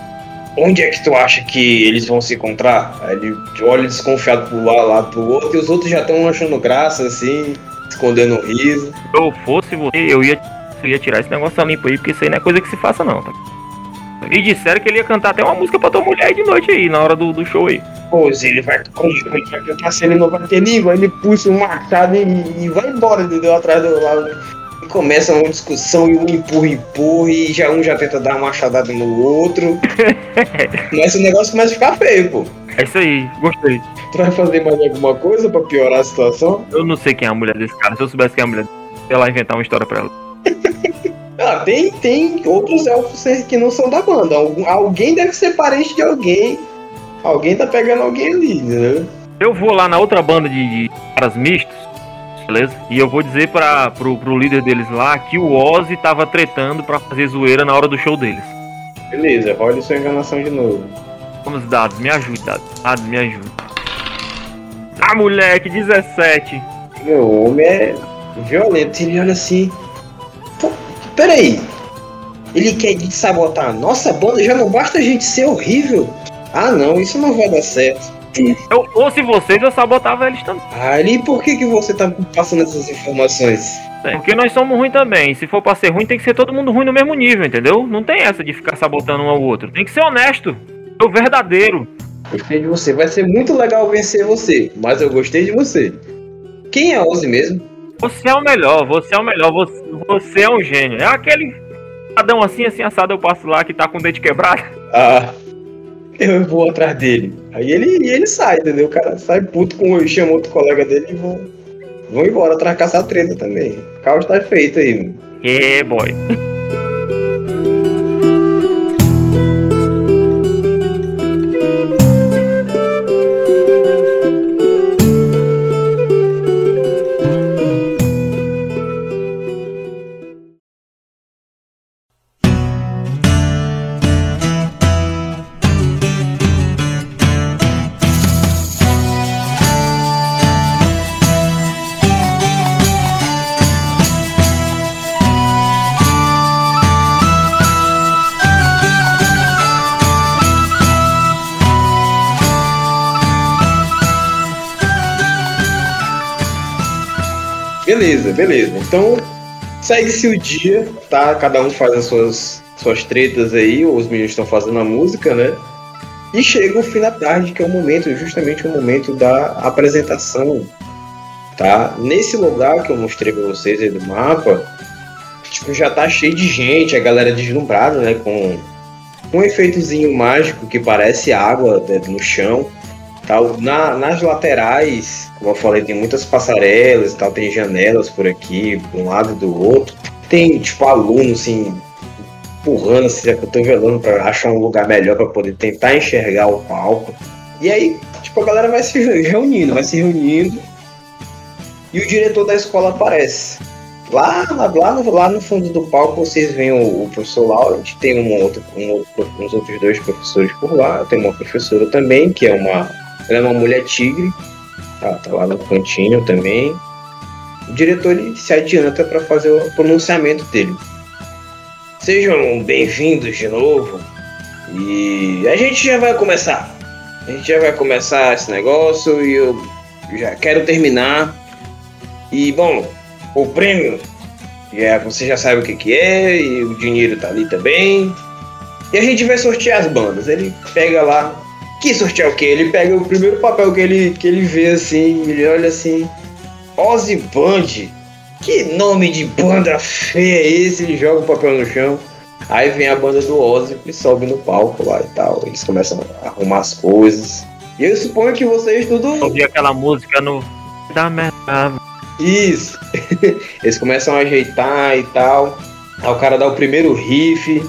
Onde é que tu acha que eles vão se encontrar? Aí ele olha desconfiado pro lado, lá pro outro, e os outros já estão achando graça, assim, escondendo o riso. Se eu fosse você, eu ia, eu ia tirar esse negócio limpo aí, porque isso aí não é coisa que se faça não, tá? E disseram que ele ia cantar até uma música pra tua mulher de noite aí, na hora do, do show aí. Pois ele vai, ele vai cantar se ele não vai ter língua, ele puxa um machado e, e vai embora, entendeu? Atrás do lado. E começa uma discussão e um empurra, empurra, e já um já tenta dar uma machadada no outro. Mas o negócio começa a ficar feio, pô. É isso aí, gostei. Tu vai fazer mais alguma coisa pra piorar a situação? Eu não sei quem é a mulher desse cara, se eu soubesse quem é a mulher sei lá, inventar uma história pra ela. Ah, tem, tem outros elfos que não são da banda. Alguém deve ser parente de alguém. Alguém tá pegando alguém ali, entendeu? Eu vou lá na outra banda de, de caras mistos, beleza? E eu vou dizer pra, pro, pro líder deles lá que o Ozzy tava tretando pra fazer zoeira na hora do show deles. Beleza, rola sua enganação de novo. Vamos, dados, me ajude, dados. Dados, me ajude. Ah, moleque, 17. Meu homem é violento. Ele olha assim. Peraí. Ele quer sabotar a nossa banda? Já não basta a gente ser horrível? Ah, não, isso não vai dar certo. Eu fosse vocês, eu sabotava eles também. Ah, e por que, que você tá passando essas informações? É, Porque nós somos ruins também. Se for pra ser ruim, tem que ser todo mundo ruim no mesmo nível, entendeu? Não tem essa de ficar sabotando um ao outro. Tem que ser honesto. É o verdadeiro. Gostei de você. Vai ser muito legal vencer você, mas eu gostei de você. Quem é Ozzy mesmo? Você é o melhor, você é o melhor. Você, Você é um gênio. É aquele adão assim, assim, assado, eu passo lá que tá com o dente quebrado. Ah, eu vou atrás dele. Aí ele, ele sai, entendeu? O cara sai puto com chama outro colega dele e vão, vão embora atrás caçar treta também. O caos tá feito aí, mano. É, boy. Beleza, beleza. Então, segue-se o dia, tá? Cada um faz as suas, suas tretas aí, os meninos estão fazendo a música, né? E chega o fim da tarde, que é o momento, justamente o momento da apresentação, tá? Nesse lugar que eu mostrei pra vocês aí do mapa, tipo, já tá cheio de gente, a galera deslumbrada, né? Com um efeitozinho mágico que parece água né, no chão. Tal. Na, nas laterais, como eu falei, tem muitas passarelas, tal, tem janelas por aqui, de um lado e do outro. Tem, tipo, alunos, assim, empurrando, assim, cotovelando para achar um lugar melhor para poder tentar enxergar o palco. E aí, tipo, a galera vai se reunindo, vai se reunindo. E o diretor da escola aparece. Lá, lá, lá, no, lá no fundo do palco vocês veem o, o professor Laurent, tem um outro, um outro, uns outros dois professores por lá, tem uma professora também, que é uma. Ela é uma mulher tigre, tá, tá lá no cantinho também. O diretor ele se adianta para fazer o pronunciamento dele. Sejam bem-vindos de novo. E a gente já vai começar. A gente já vai começar esse negócio e eu já quero terminar. E bom, o prêmio, é, você já sabe o que, que é, e o dinheiro tá ali também. E a gente vai sortear as bandas. Ele pega lá. Que sortear o quê? Ele pega o primeiro papel que ele, que ele vê assim, ele olha assim. Ozzy Band. Que nome de banda feia é esse? Ele joga o papel no chão. Aí vem a banda do Ozzy e sobe no palco lá e tal. Eles começam a arrumar as coisas. E eu suponho que vocês tudo. Ouvi aquela música no. Da merda. Isso. Eles começam a ajeitar e tal. Aí o cara dá o primeiro riff.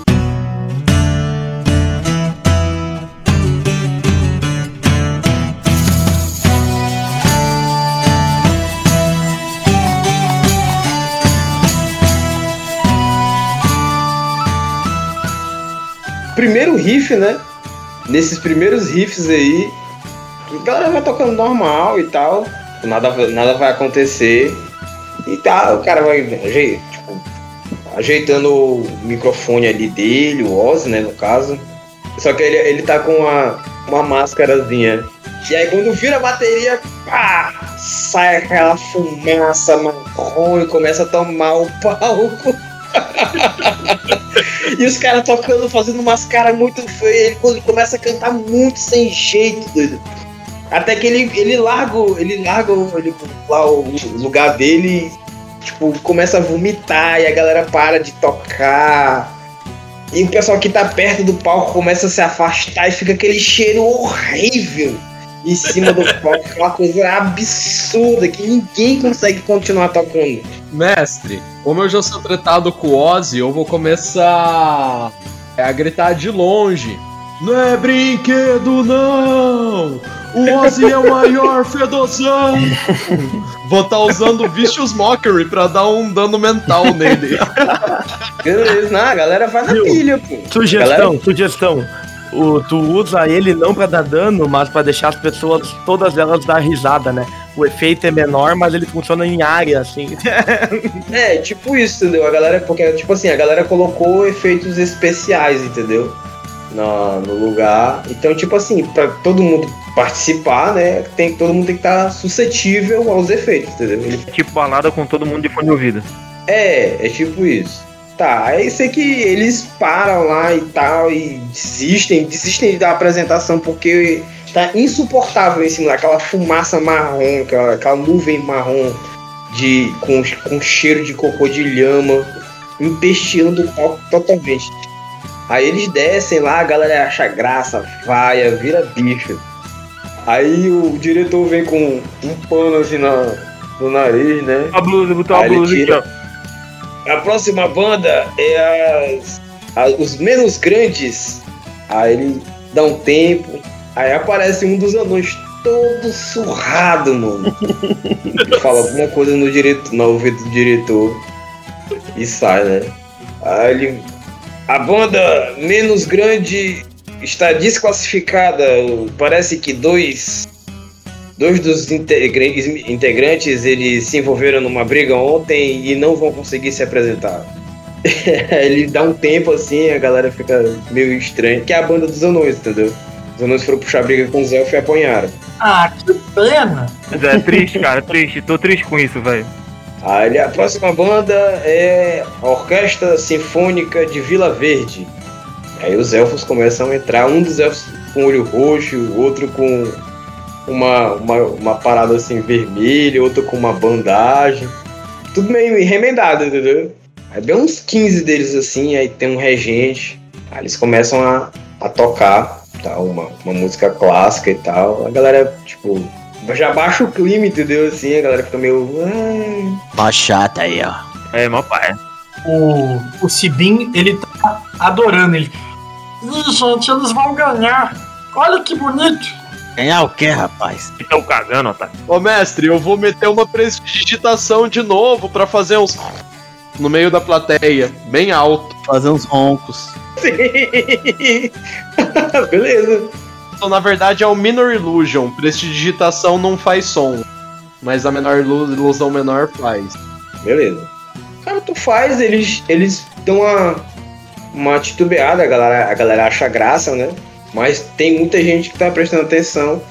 Riff, né? Nesses primeiros riffs aí, a galera vai tocando normal e tal nada, nada vai acontecer. E tá, o cara vai tipo, ajeitando o microfone ali dele, o Ozzy, né, no caso. Só que ele, ele tá com uma, uma máscarazinha. E aí quando vira a bateria, pá, sai aquela fumaça marrom e começa a tomar o palco. E os caras tocando, fazendo umas caras muito feias. Ele, ele começa a cantar muito sem jeito, doido. Até que ele, ele larga, ele larga ele, lá o lugar dele e, tipo, começa a vomitar e a galera para de tocar. E o pessoal que tá perto do palco começa a se afastar e fica aquele cheiro horrível em cima do palco, aquela coisa absurda que ninguém consegue continuar tocando. Mestre, como eu já sou tratado com o Ozzy, eu vou começar a gritar de longe. Não é brinquedo, não! O Ozzy é o maior fedozão! Vou estar usando o Vicious Mockery pra dar um dano mental nele. Beleza, não, a galera vai na pilha, pô. Sugestão, Galera- sugestão. O, tu usa ele não pra dar dano, mas pra deixar as pessoas, todas elas dar risada, né? O efeito é menor, mas ele funciona em área, assim. É, tipo isso, entendeu? A galera, porque, tipo assim, a galera colocou efeitos especiais, entendeu? No, no lugar. Então, tipo assim, pra todo mundo participar, né? Tem, todo mundo tem que estar suscetível aos efeitos, entendeu? Ele- Tipo balada com todo mundo de fone de ouvido. é, é tipo isso. Tá, aí sei que eles param lá e tal e desistem, desistem da apresentação porque tá insuportável em cima daquela fumaça marrom, aquela, aquela nuvem marrom de com, com cheiro de cocô de lhama, empesteando o palco totalmente. Aí eles descem lá, a galera acha graça, vaia, vira bicho. Aí o diretor vem com um pano assim na, no nariz, né? A blusa, botou a blusa aqui, ó. A próxima banda é as, a- os menos grandes. Aí ele dá um tempo. Aí aparece um dos anões todo surrado, mano. Fala alguma coisa no, diretor, no ouvido do diretor e sai, né? Aí ele. A banda menos grande está desclassificada. Parece que dois. Dois dos integra- integrantes eles se envolveram numa briga ontem e não vão conseguir se apresentar. ele dá um tempo assim, a galera fica meio estranha, que é a banda dos anões, entendeu? Os anões foram puxar briga com os elfos e apanharam. Ah, que pena. Mas é triste, cara, triste. Tô triste com isso, velho. Aí a próxima banda é a Orquestra Sinfônica de Vila Verde. Aí os elfos começam a entrar, um dos elfos com olho roxo, outro com uma, uma, uma parada assim vermelha, outro com uma bandagem. Tudo meio remendado, entendeu? Aí vem uns 15 deles assim, aí tem um regente. Aí eles começam a, a tocar tá, uma, uma música clássica e tal. A galera, tipo, já baixa o clima, entendeu? Assim, a galera fica meio. Chata aí, ó. É, meu pai. O, o Sibin, ele tá adorando. Ele. Ih, gente, eles vão ganhar. Olha que bonito. Ganhar o quê, rapaz? Estão cagando, tá? Ô mestre, eu vou meter uma prestidigitação de novo pra fazer uns. No meio da plateia, bem alto. Fazer uns roncos. Beleza. Então, na verdade, é o Minor Illusion. Prestidigitação não faz som. Mas a menor ilu- ilusão menor faz. Beleza. Cara, tu faz, eles, eles dão uma, uma titubeada, a galera, a galera acha graça, né? Mas tem muita gente que tá prestando atenção.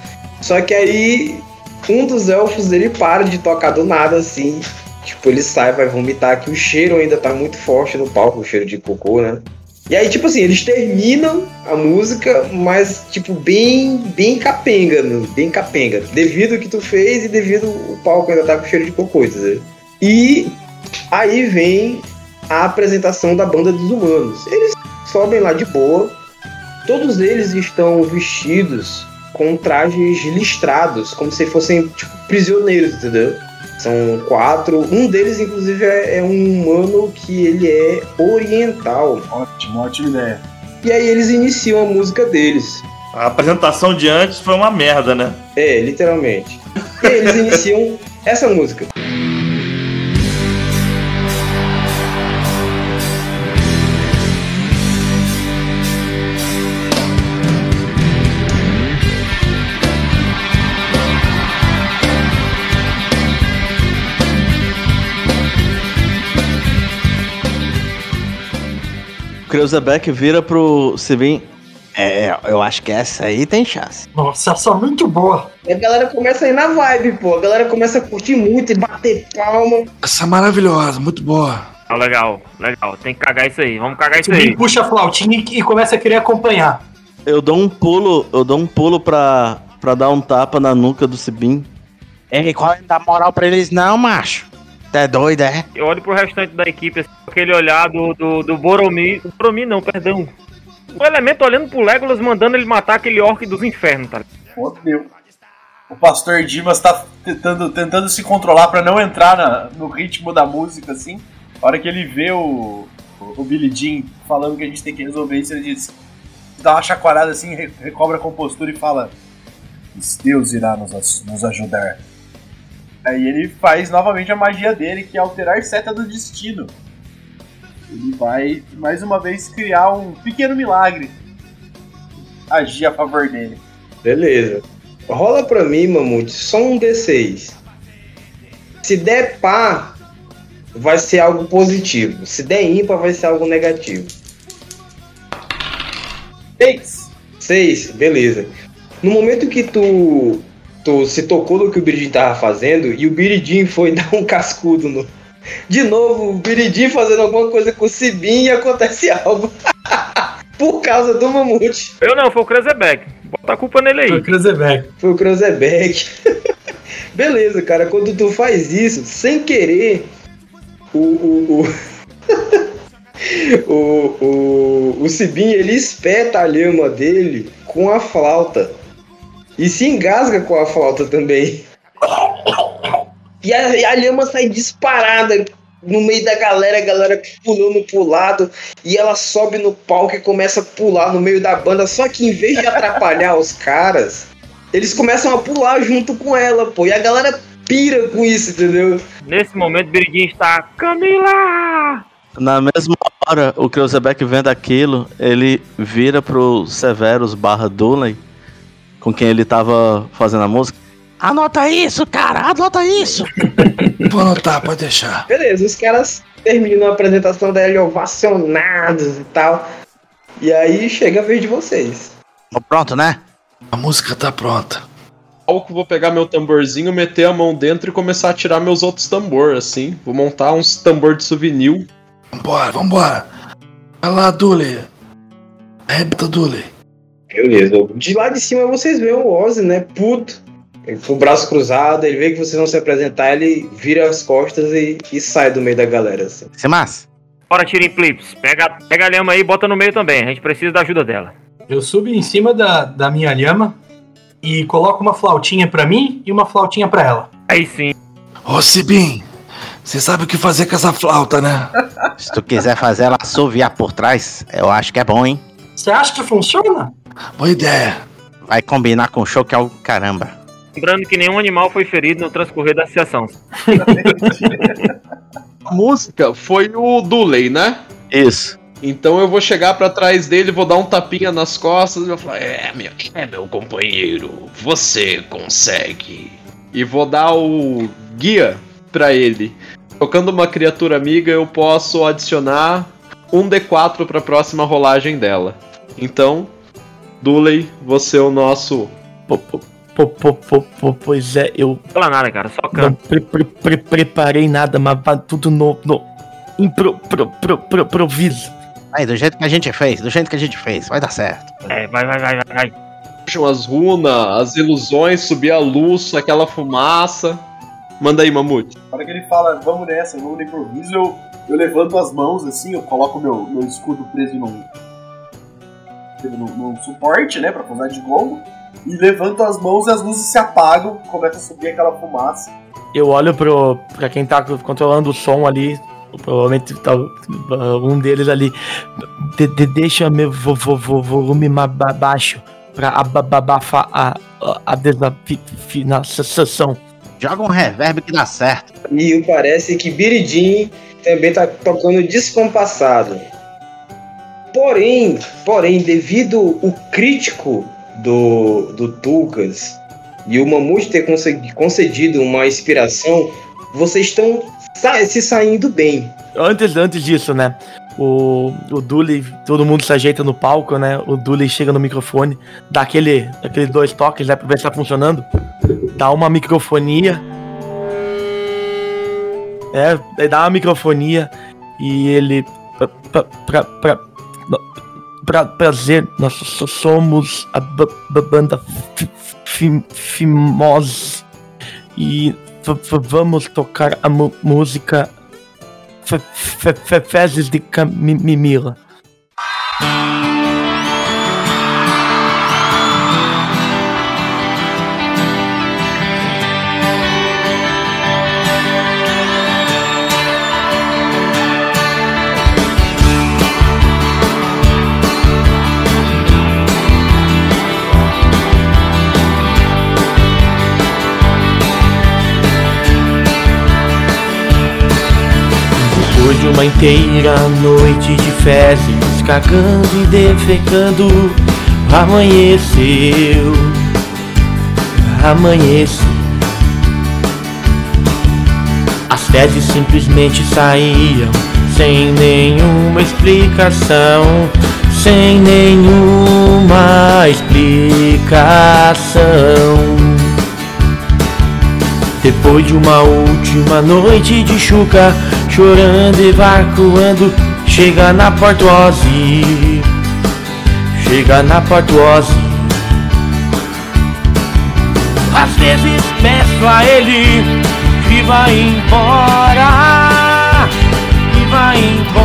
Só que aí um dos elfos ele para de tocar do nada assim. Tipo, ele sai, vai vomitar, que o cheiro ainda tá muito forte no palco, o cheiro de cocô, né? E aí, tipo assim, eles terminam a música, mas, tipo, bem, bem capenga, né? bem capenga. Devido ao que tu fez e devido o palco ainda tá com cheiro de cocô, entendeu? E aí vem a apresentação da banda dos humanos. Eles sobem lá de boa. Todos eles estão vestidos com trajes listrados, como se fossem tipo, prisioneiros, entendeu? São quatro. Um deles, inclusive, é, é um humano que ele é oriental. Ótimo, ótima ideia. E aí eles iniciam a música deles. A apresentação de antes foi uma merda, né? É, literalmente. E aí eles iniciam essa música. Kreuzebeck vira pro Sibin. É, eu acho que essa aí tem chance. Nossa, essa é muito boa. E a galera começa a ir na vibe, pô. A galera começa a curtir muito e bater palma. Essa é maravilhosa, muito boa. Ah, legal, legal. Tem que cagar isso aí. Vamos cagar isso Sibin aí. puxa a flautinha e, começa a querer acompanhar. Eu dou um pulo, eu dou um pulo pra, pra dar um tapa na nuca do Sibin. Ei, qual é da moral pra eles não, macho? Tá doido, é? Eu olho pro restante da equipe, assim, com aquele olhar do, do, do Boromir. O Boromir não, perdão. O elemento olhando pro Legolas, mandando ele matar aquele orc dos infernos, tá? Fodeu. O pastor Dimas tá tentando, tentando se controlar pra não entrar na- no ritmo da música, assim. A hora que ele vê o, o Billy Jean falando que a gente tem que resolver isso, ele diz. Dá uma chacoalhada assim, re- recobra a compostura e fala: Deus irá nos, nos ajudar. Aí ele faz novamente a magia dele, que é alterar seta do destino. Ele vai mais uma vez criar um pequeno milagre. Agir a favor dele. Beleza. Rola pra mim, Mamute, só um D6. Se der pá, vai ser algo positivo. Se der ímpar, vai ser algo negativo. Seis. Seis, beleza. No momento que tu, tu se tocou do que o Biridin tava fazendo e o Biridin foi dar um cascudo no. De novo, o Biridin fazendo alguma coisa com o Sibin e acontece algo. Por causa do Mamute. Eu não, foi o Krezebeck. Bota a culpa nele aí. Foi o Krezebeck. Foi o Krezebeck. Beleza, cara, quando tu faz isso, sem querer, o. O, o, o, o, o Cibin, ele espeta a lhama dele com a flauta. E se engasga com a flauta também. E a, e a lhama sai disparada no meio da galera, a galera pulando pro lado. E ela sobe no palco e começa a pular no meio da banda. Só que em vez de atrapalhar os caras, eles começam a pular junto com ela, pô. E a galera pira com isso, entendeu? Nesse momento, Biridinho está. Camila! Na mesma hora, o Kreuzebeck vendo aquilo, ele vira pro Severus barra Dooley, com quem ele tava fazendo a música. Anota isso, cara, anota isso. Vou anotar, pode deixar. Beleza, os caras terminam a apresentação dele ovacionados e tal. E aí chega a vez de vocês. Pronto, né? A música tá pronta. Palco, vou pegar meu tamborzinho, meter a mão dentro e começar a tirar meus outros tambor, assim. Vou montar uns tambor de souvenir. Vambora, vambora. Vai lá, Dule. Arrebenta, Dule. Beleza. De lá de cima vocês veem o Ozzy, né? Puto. Ele com o braço cruzado, ele vê que vocês vão se apresentar, ele vira as costas e, e sai do meio da galera. Assim. É massa. Bora, Tirim Clips. Pega, pega a lhama aí e bota no meio também. A gente precisa da ajuda dela. Eu subo em cima da, da minha lhama e coloco uma flautinha pra mim e uma flautinha pra ela. Aí sim. Ô, Sibim, você sabe o que fazer com essa flauta, né? Se tu quiser fazer ela assoviar por trás, eu acho que é bom, hein? Você acha que funciona? Boa ideia. Vai combinar com o show que é o caramba. Lembrando que nenhum animal foi ferido no transcorrer da associação. A música foi o Dooley, né? Isso. Então eu vou chegar pra trás dele, vou dar um tapinha nas costas e vou falar: É, meu, é meu companheiro, você consegue. E vou dar o guia pra ele. Tocando uma criatura amiga, eu posso adicionar um D4 pra próxima rolagem dela. Então, Dooley, você é o nosso. Pô, pô, pô, pô, pô, pô, pois é, eu Fala nada, cara, só não canta. pre- pre- pre- preparei nada, mas vai tudo no, no impro, pro, pro, pro, improviso. Aí, do jeito que a gente fez, do jeito que a gente fez, vai dar certo. É, vai, vai, vai, vai, vai. Puxam as runas, as ilusões, subir a luz, aquela fumaça. Manda aí, Mamute. Na hora que ele fala, vamos nessa, vamos no improviso, eu, eu levanto as mãos assim, eu coloco meu, meu escudo preso num, num, num suporte, né, pra usar de gongo, e levanto as mãos e as luzes se apagam, começa a subir aquela fumaça. Eu olho pro, pra quem tá controlando o som ali, provavelmente tá um deles ali. De, de- deixa meu vo, vo, vo- volume mais baixo pra aba- ba- abafar a, a, a desafinação. Joga um reverb que dá certo. E parece que Biridin também tá tocando descompassado. Porém, porém, devido o crítico do, do Tulkas e o Mamute ter concedido uma inspiração, vocês estão sa- se saindo bem. Antes, antes disso, né? O, o Dully, todo mundo se ajeita no palco, né? O Dully chega no microfone, dá aquele, aqueles dois toques, né? Pra ver se tá funcionando. Dá uma microfonia. É, dá uma microfonia e ele. Pra, pra, pra, pra, pra- prazer, nós so- somos a ba- ba- banda fi- fi- Fimose e vamos tocar a música Fe- fe- fe- Fezes de Camila. Uma inteira noite de fezes, cagando e defecando, amanheceu, amanheceu. As fezes simplesmente saíam, sem nenhuma explicação, sem nenhuma explicação. Depois de uma última noite de chuca, chorando e vacuando, chega na portuose, chega na portuose. Às vezes peço a ele que vai embora, que vai embora.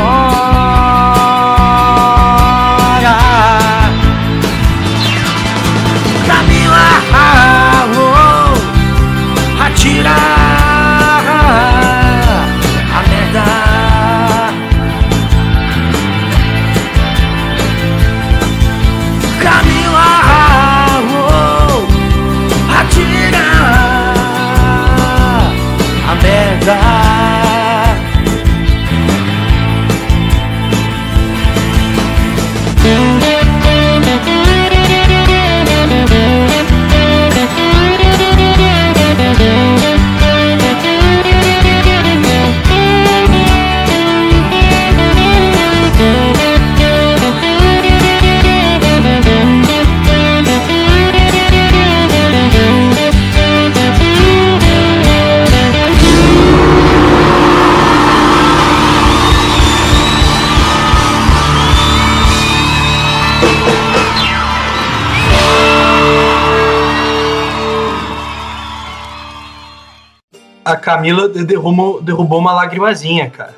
Camila de- derrubou, derrubou uma lagrimazinha, cara.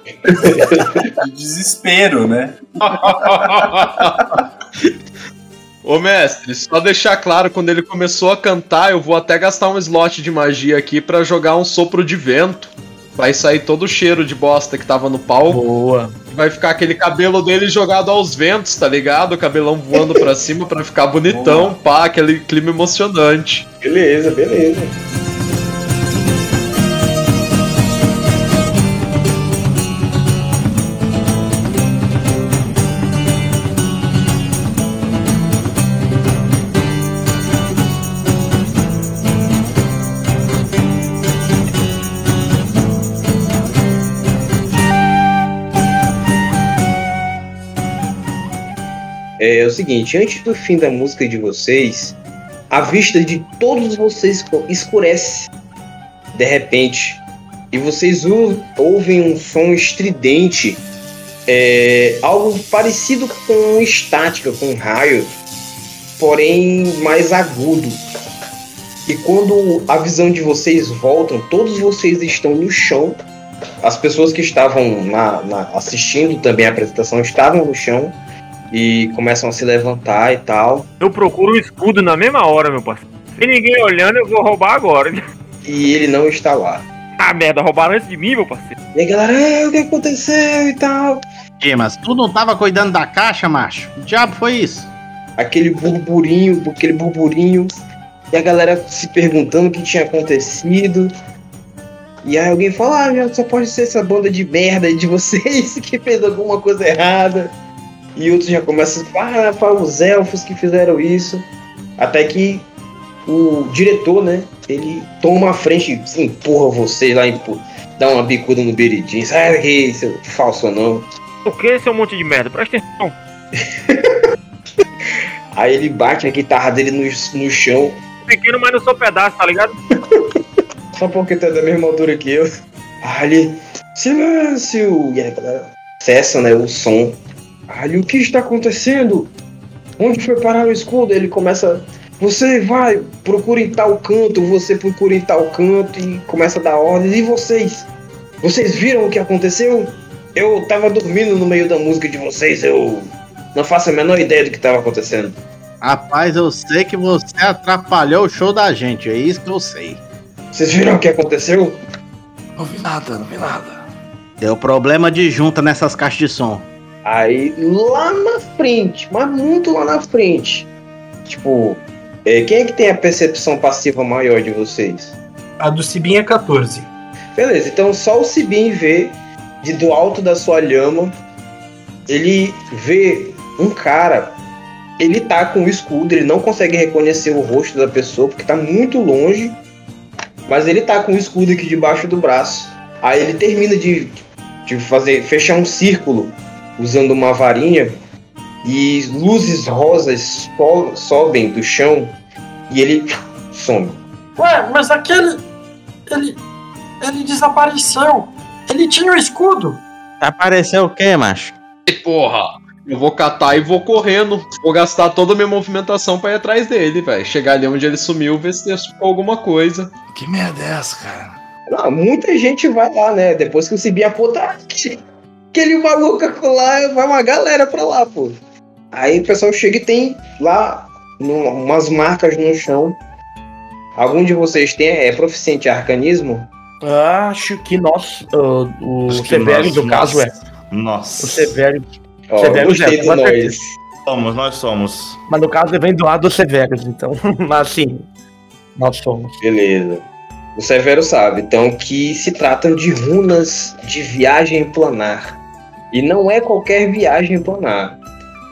De desespero, né? Ô mestre, só deixar claro, quando ele começou a cantar, eu vou até gastar um slot de magia aqui pra jogar um sopro de vento. Vai sair todo o cheiro de bosta que tava no palco. Boa. Vai ficar aquele cabelo dele jogado aos ventos, tá ligado? O cabelão voando pra cima pra ficar bonitão, pá, aquele clima emocionante. Beleza, beleza. É, o seguinte, antes do fim da música de vocês, a vista de todos vocês escurece de repente e vocês ou- ouvem um som estridente, é, algo parecido com estática, com raio, porém mais agudo. E quando a visão de vocês voltam, todos vocês estão no chão. As pessoas que estavam na- na- assistindo também a apresentação estavam no chão e começam a se levantar e tal. Eu procuro um escudo na mesma hora, meu parceiro. Sem ninguém olhando, eu vou roubar agora. E ele não está lá. Ah, merda, roubaram antes de mim, meu parceiro. E a galera, "Ah, o que aconteceu e tal? E, mas tu não tava cuidando da caixa, macho? Que diabo foi isso? Aquele burburinho, aquele burburinho. E a galera se perguntando o que tinha acontecido. E aí alguém fala, ah, só pode ser essa banda de merda de vocês que fez alguma coisa errada. E outros já começam a falar, ah, foi os elfos que fizeram isso. Até que o diretor, né, ele toma a frente, empurra vocês lá, empurra, dá uma bicuda no beridinho. Sai daqui, seu falso não. O que, seu monte de merda? Presta atenção. Aí ele bate a guitarra dele no, no chão, Pequeno, mas não sou pedaço, tá ligado? só porque tá da mesma altura que eu. Aí ele, silêncio! E aí galera cessa, né, o som. Aí o que está acontecendo? Onde foi parar o escudo? Ele começa, você vai, procura em tal canto, você procura em tal canto e começa a dar ordens. E vocês? Vocês viram o que aconteceu? Eu tava dormindo no meio da música de vocês, eu não faço a menor ideia do que tava acontecendo. Rapaz, eu sei que você atrapalhou o show da gente, é isso que eu sei. Vocês viram o que aconteceu? Não vi nada, não vi nada. Deu problema de junta nessas caixas de som. Aí lá na frente, mas muito lá na frente. Tipo, é, quem é que tem a percepção passiva maior de vocês? A do Cibin é 14. Beleza, então só o Sibin vê de do alto da sua lhama. Ele vê um cara. Ele tá com o escudo, ele não consegue reconhecer o rosto da pessoa porque tá muito longe. Mas ele tá com o escudo aqui debaixo do braço. Aí ele termina de, de fazer fechar um círculo usando uma varinha e luzes rosas so- sobem do chão e ele some. Ué, mas aquele. Ele. Ele desapareceu. Ele tinha o escudo. Apareceu o quê, macho? E porra, Eu vou catar e vou correndo. Vou gastar toda a minha movimentação pra ir atrás dele, velho. Chegar ali onde ele sumiu, ver se tem alguma coisa. Que merda é essa, cara? Não, muita gente vai lá, né? Depois que o Cibim aponta que- aquele maluco lá, vai uma galera pra lá, pô. Aí o pessoal chega e tem lá num- umas marcas no chão. Algum de vocês tem, é proficiente em arcanismo? Acho que nós, ah, o Acho Severo, nós- no caso, é. Nossa. O Severo. Ó, Severo é, do com nós. certeza. Somos, nós somos. Mas no caso, ele vem do lado dos Severos, então. Mas sim, nós somos. Beleza. O Severo sabe, então, que se tratam de runas de viagem planar. E não é qualquer viagem planar.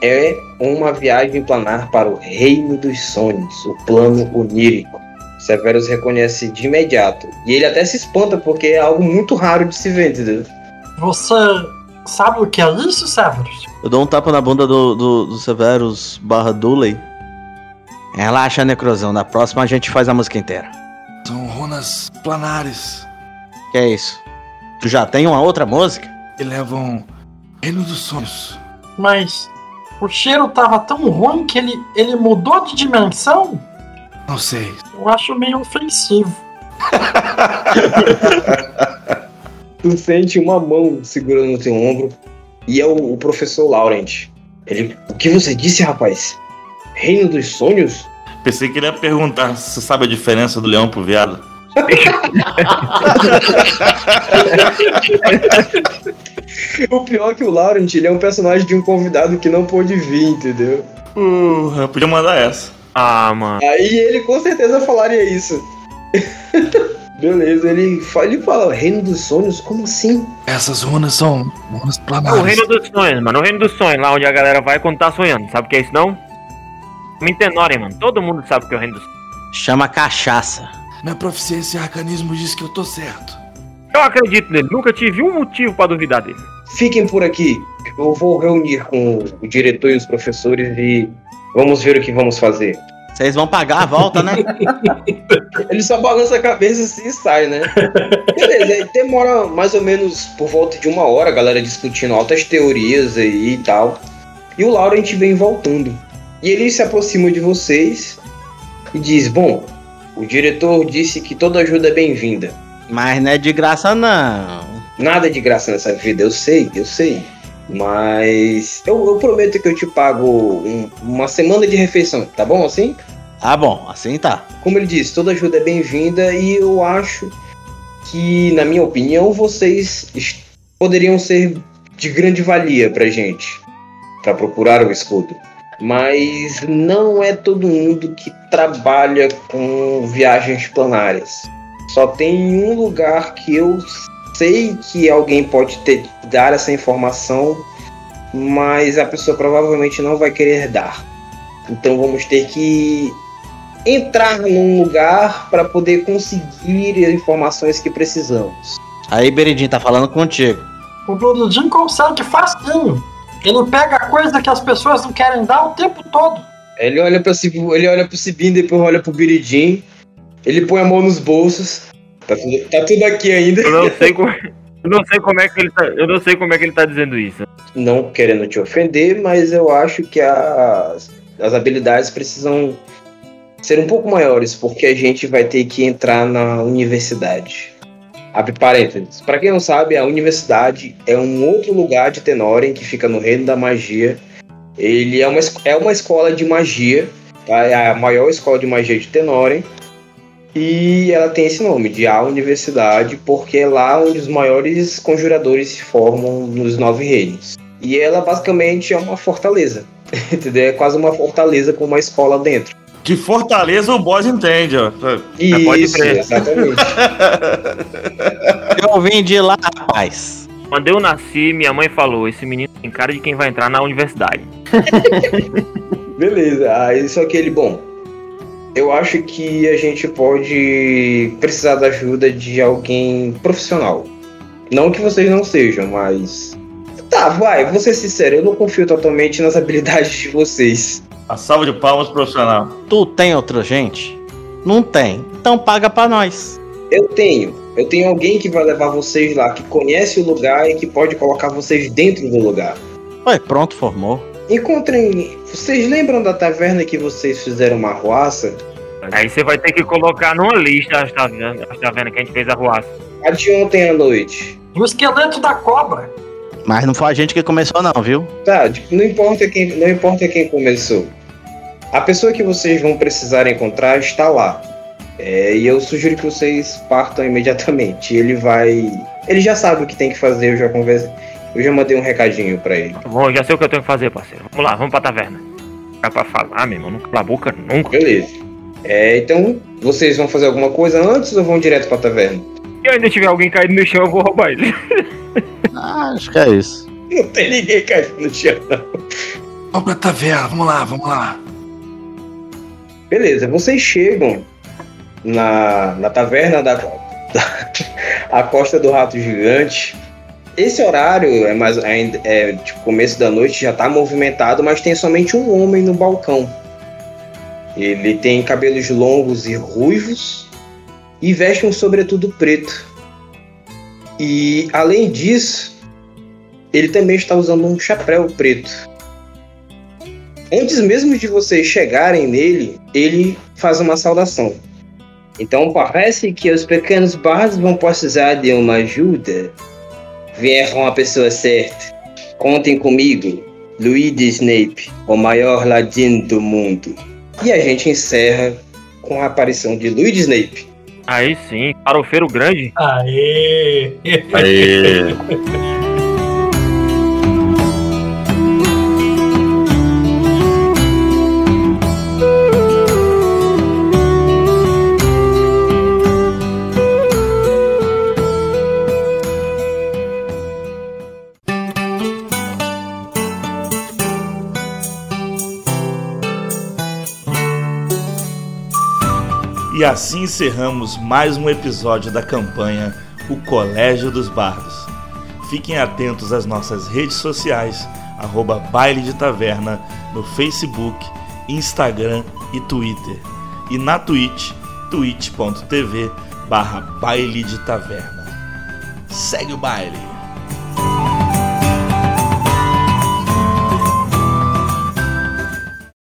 É uma viagem planar para o reino dos sonhos, o plano onírico. Severus reconhece de imediato. E ele até se espanta, porque é algo muito raro de se ver, entendeu? Você sabe o que é isso, Severus? Eu dou um tapa na bunda do, do, do Severus barra Dooley. Relaxa, Necrozão. Na próxima a gente faz a música inteira. São runas planares Que é isso? Tu já tem uma outra música? que levam Reino dos Sonhos. Mas o cheiro tava tão ruim que ele, ele mudou de dimensão? Não sei. Eu acho meio ofensivo. Tu sente uma mão segurando no teu ombro. E é o, o professor Laurent. Ele. O que você disse, rapaz? Reino dos sonhos? Pensei que ele ia perguntar se sabe a diferença do leão pro viado. O pior é que o Laurent ele é um personagem de um convidado que não pôde vir, entendeu? Uh, eu podia mandar essa. Ah, mano. Aí ele com certeza falaria isso. Beleza, ele fala, ele fala, Reino dos Sonhos? Como assim? Essas runas são runas planares. O reino dos sonhos, mano. O reino dos sonhos, lá onde a galera vai quando tá sonhando. Sabe o que é isso, não? Me entenorem, mano. Todo mundo sabe o que é o reino dos sonhos. Chama cachaça. Minha proficiência em arcanismo diz que eu tô certo. Eu acredito nele. Nunca tive um motivo pra duvidar dele. Fiquem por aqui. Eu vou reunir com o diretor e os professores e vamos ver o que vamos fazer. Vocês vão pagar a volta, né? Ele só balança a cabeça assim e sai, né? Beleza, aí demora mais ou menos por volta de uma hora, a galera discutindo altas teorias aí e tal. E o Laurent vem voltando. E ele se aproxima de vocês e diz: Bom, o diretor disse que toda ajuda é bem-vinda. Mas não é de graça, não. Nada de graça nessa vida, eu sei, eu sei. Mas eu, eu prometo que eu te pago um- uma semana de refeição, tá bom assim? Tá bom, assim tá. Como ele disse, toda ajuda é bem-vinda e eu acho que, na minha opinião, vocês poderiam ser de grande valia pra gente, pra procurar o escudo. Mas não é todo mundo que trabalha com viagens planárias. Só tem um lugar que eu sei que alguém pode ter dar essa informação, mas a pessoa provavelmente não vai querer dar. Então vamos ter que entrar num lugar para poder conseguir as informações que precisamos. Aí, Beridinho, tá falando contigo. O Bludin consegue facinho. Ele pega coisa que as pessoas não querem dar o tempo todo. Ele olha para ele olha pro Sibin, depois olha pro Biridim, ele põe a mão nos bolsos. Tá tudo, tá tudo aqui ainda. Eu não sei como. Eu não sei como é que ele tá. Eu não sei como é que ele tá dizendo isso. Não querendo te ofender, mas eu acho que as, as habilidades precisam ser um pouco maiores, porque a gente vai ter que entrar na universidade. Abre parênteses. Para quem não sabe, a universidade é um outro lugar de Tenoren que fica no reino da magia. Ele é uma, é uma escola de magia, tá? é a maior escola de magia de Tenoren. E ela tem esse nome, de A Universidade, porque é lá onde os maiores conjuradores se formam nos nove reinos. E ela basicamente é uma fortaleza. Entendeu? É quase uma fortaleza com uma escola dentro. De Fortaleza o boss entende, ó. Isso, exatamente. Eu vim de lá, rapaz. Quando eu nasci, minha mãe falou: esse menino tem cara de quem vai entrar na universidade. Beleza, aí só que ele, bom, eu acho que a gente pode precisar da ajuda de alguém profissional. Não que vocês não sejam, mas. Tá, vai, vou ser sincero, eu não confio totalmente nas habilidades de vocês. A salva de palmas profissional. Tu tem outra gente? Não tem. Então paga pra nós. Eu tenho. Eu tenho alguém que vai levar vocês lá, que conhece o lugar e que pode colocar vocês dentro do lugar. Ué, pronto, formou. Encontrem. Vocês lembram da taverna que vocês fizeram uma arruaça? Aí você vai ter que colocar numa lista as tavernas as tavernas que a gente fez a ruaça. A de ontem à noite. E o esqueleto da cobra. Mas não foi a gente que começou, não, viu? Tá, não importa quem, não importa quem começou. A pessoa que vocês vão precisar encontrar está lá. É, e eu sugiro que vocês partam imediatamente. Ele vai. Ele já sabe o que tem que fazer, eu já conversei. Eu já mandei um recadinho pra ele. Bom, já sei o que eu tenho que fazer, parceiro. Vamos lá, vamos pra taverna. Ficar pra falar, meu irmão. Não cala a boca nunca. Beleza. É, então, vocês vão fazer alguma coisa antes ou vão direto pra taverna? Se ainda tiver alguém caído no chão, eu vou roubar ele. Ah, acho que é isso. Não tem ninguém caindo no chão, não. Vamos pra taverna, vamos lá, vamos lá. Beleza, vocês chegam na, na taverna da, da a Costa do Rato Gigante. Esse horário é mais ainda é tipo começo da noite, já tá movimentado, mas tem somente um homem no balcão. Ele tem cabelos longos e ruivos e veste um sobretudo preto. E além disso, ele também está usando um chapéu preto. Antes mesmo de vocês chegarem nele, ele faz uma saudação. Então parece que os pequenos bardos vão precisar de uma ajuda. Vieram a pessoa certa. Contem comigo, Luigi Snape, o maior ladino do mundo. E a gente encerra com a aparição de Luigi Snape. Aí sim, farofeiro grande. Aê! Aê. E assim encerramos mais um episódio da campanha O Colégio dos Bardos. Fiquem atentos às nossas redes sociais, arroba Baile de Taverna, no Facebook, Instagram e Twitter. E na Twitch, twitch.tv barra Baile de Taverna. Segue o baile!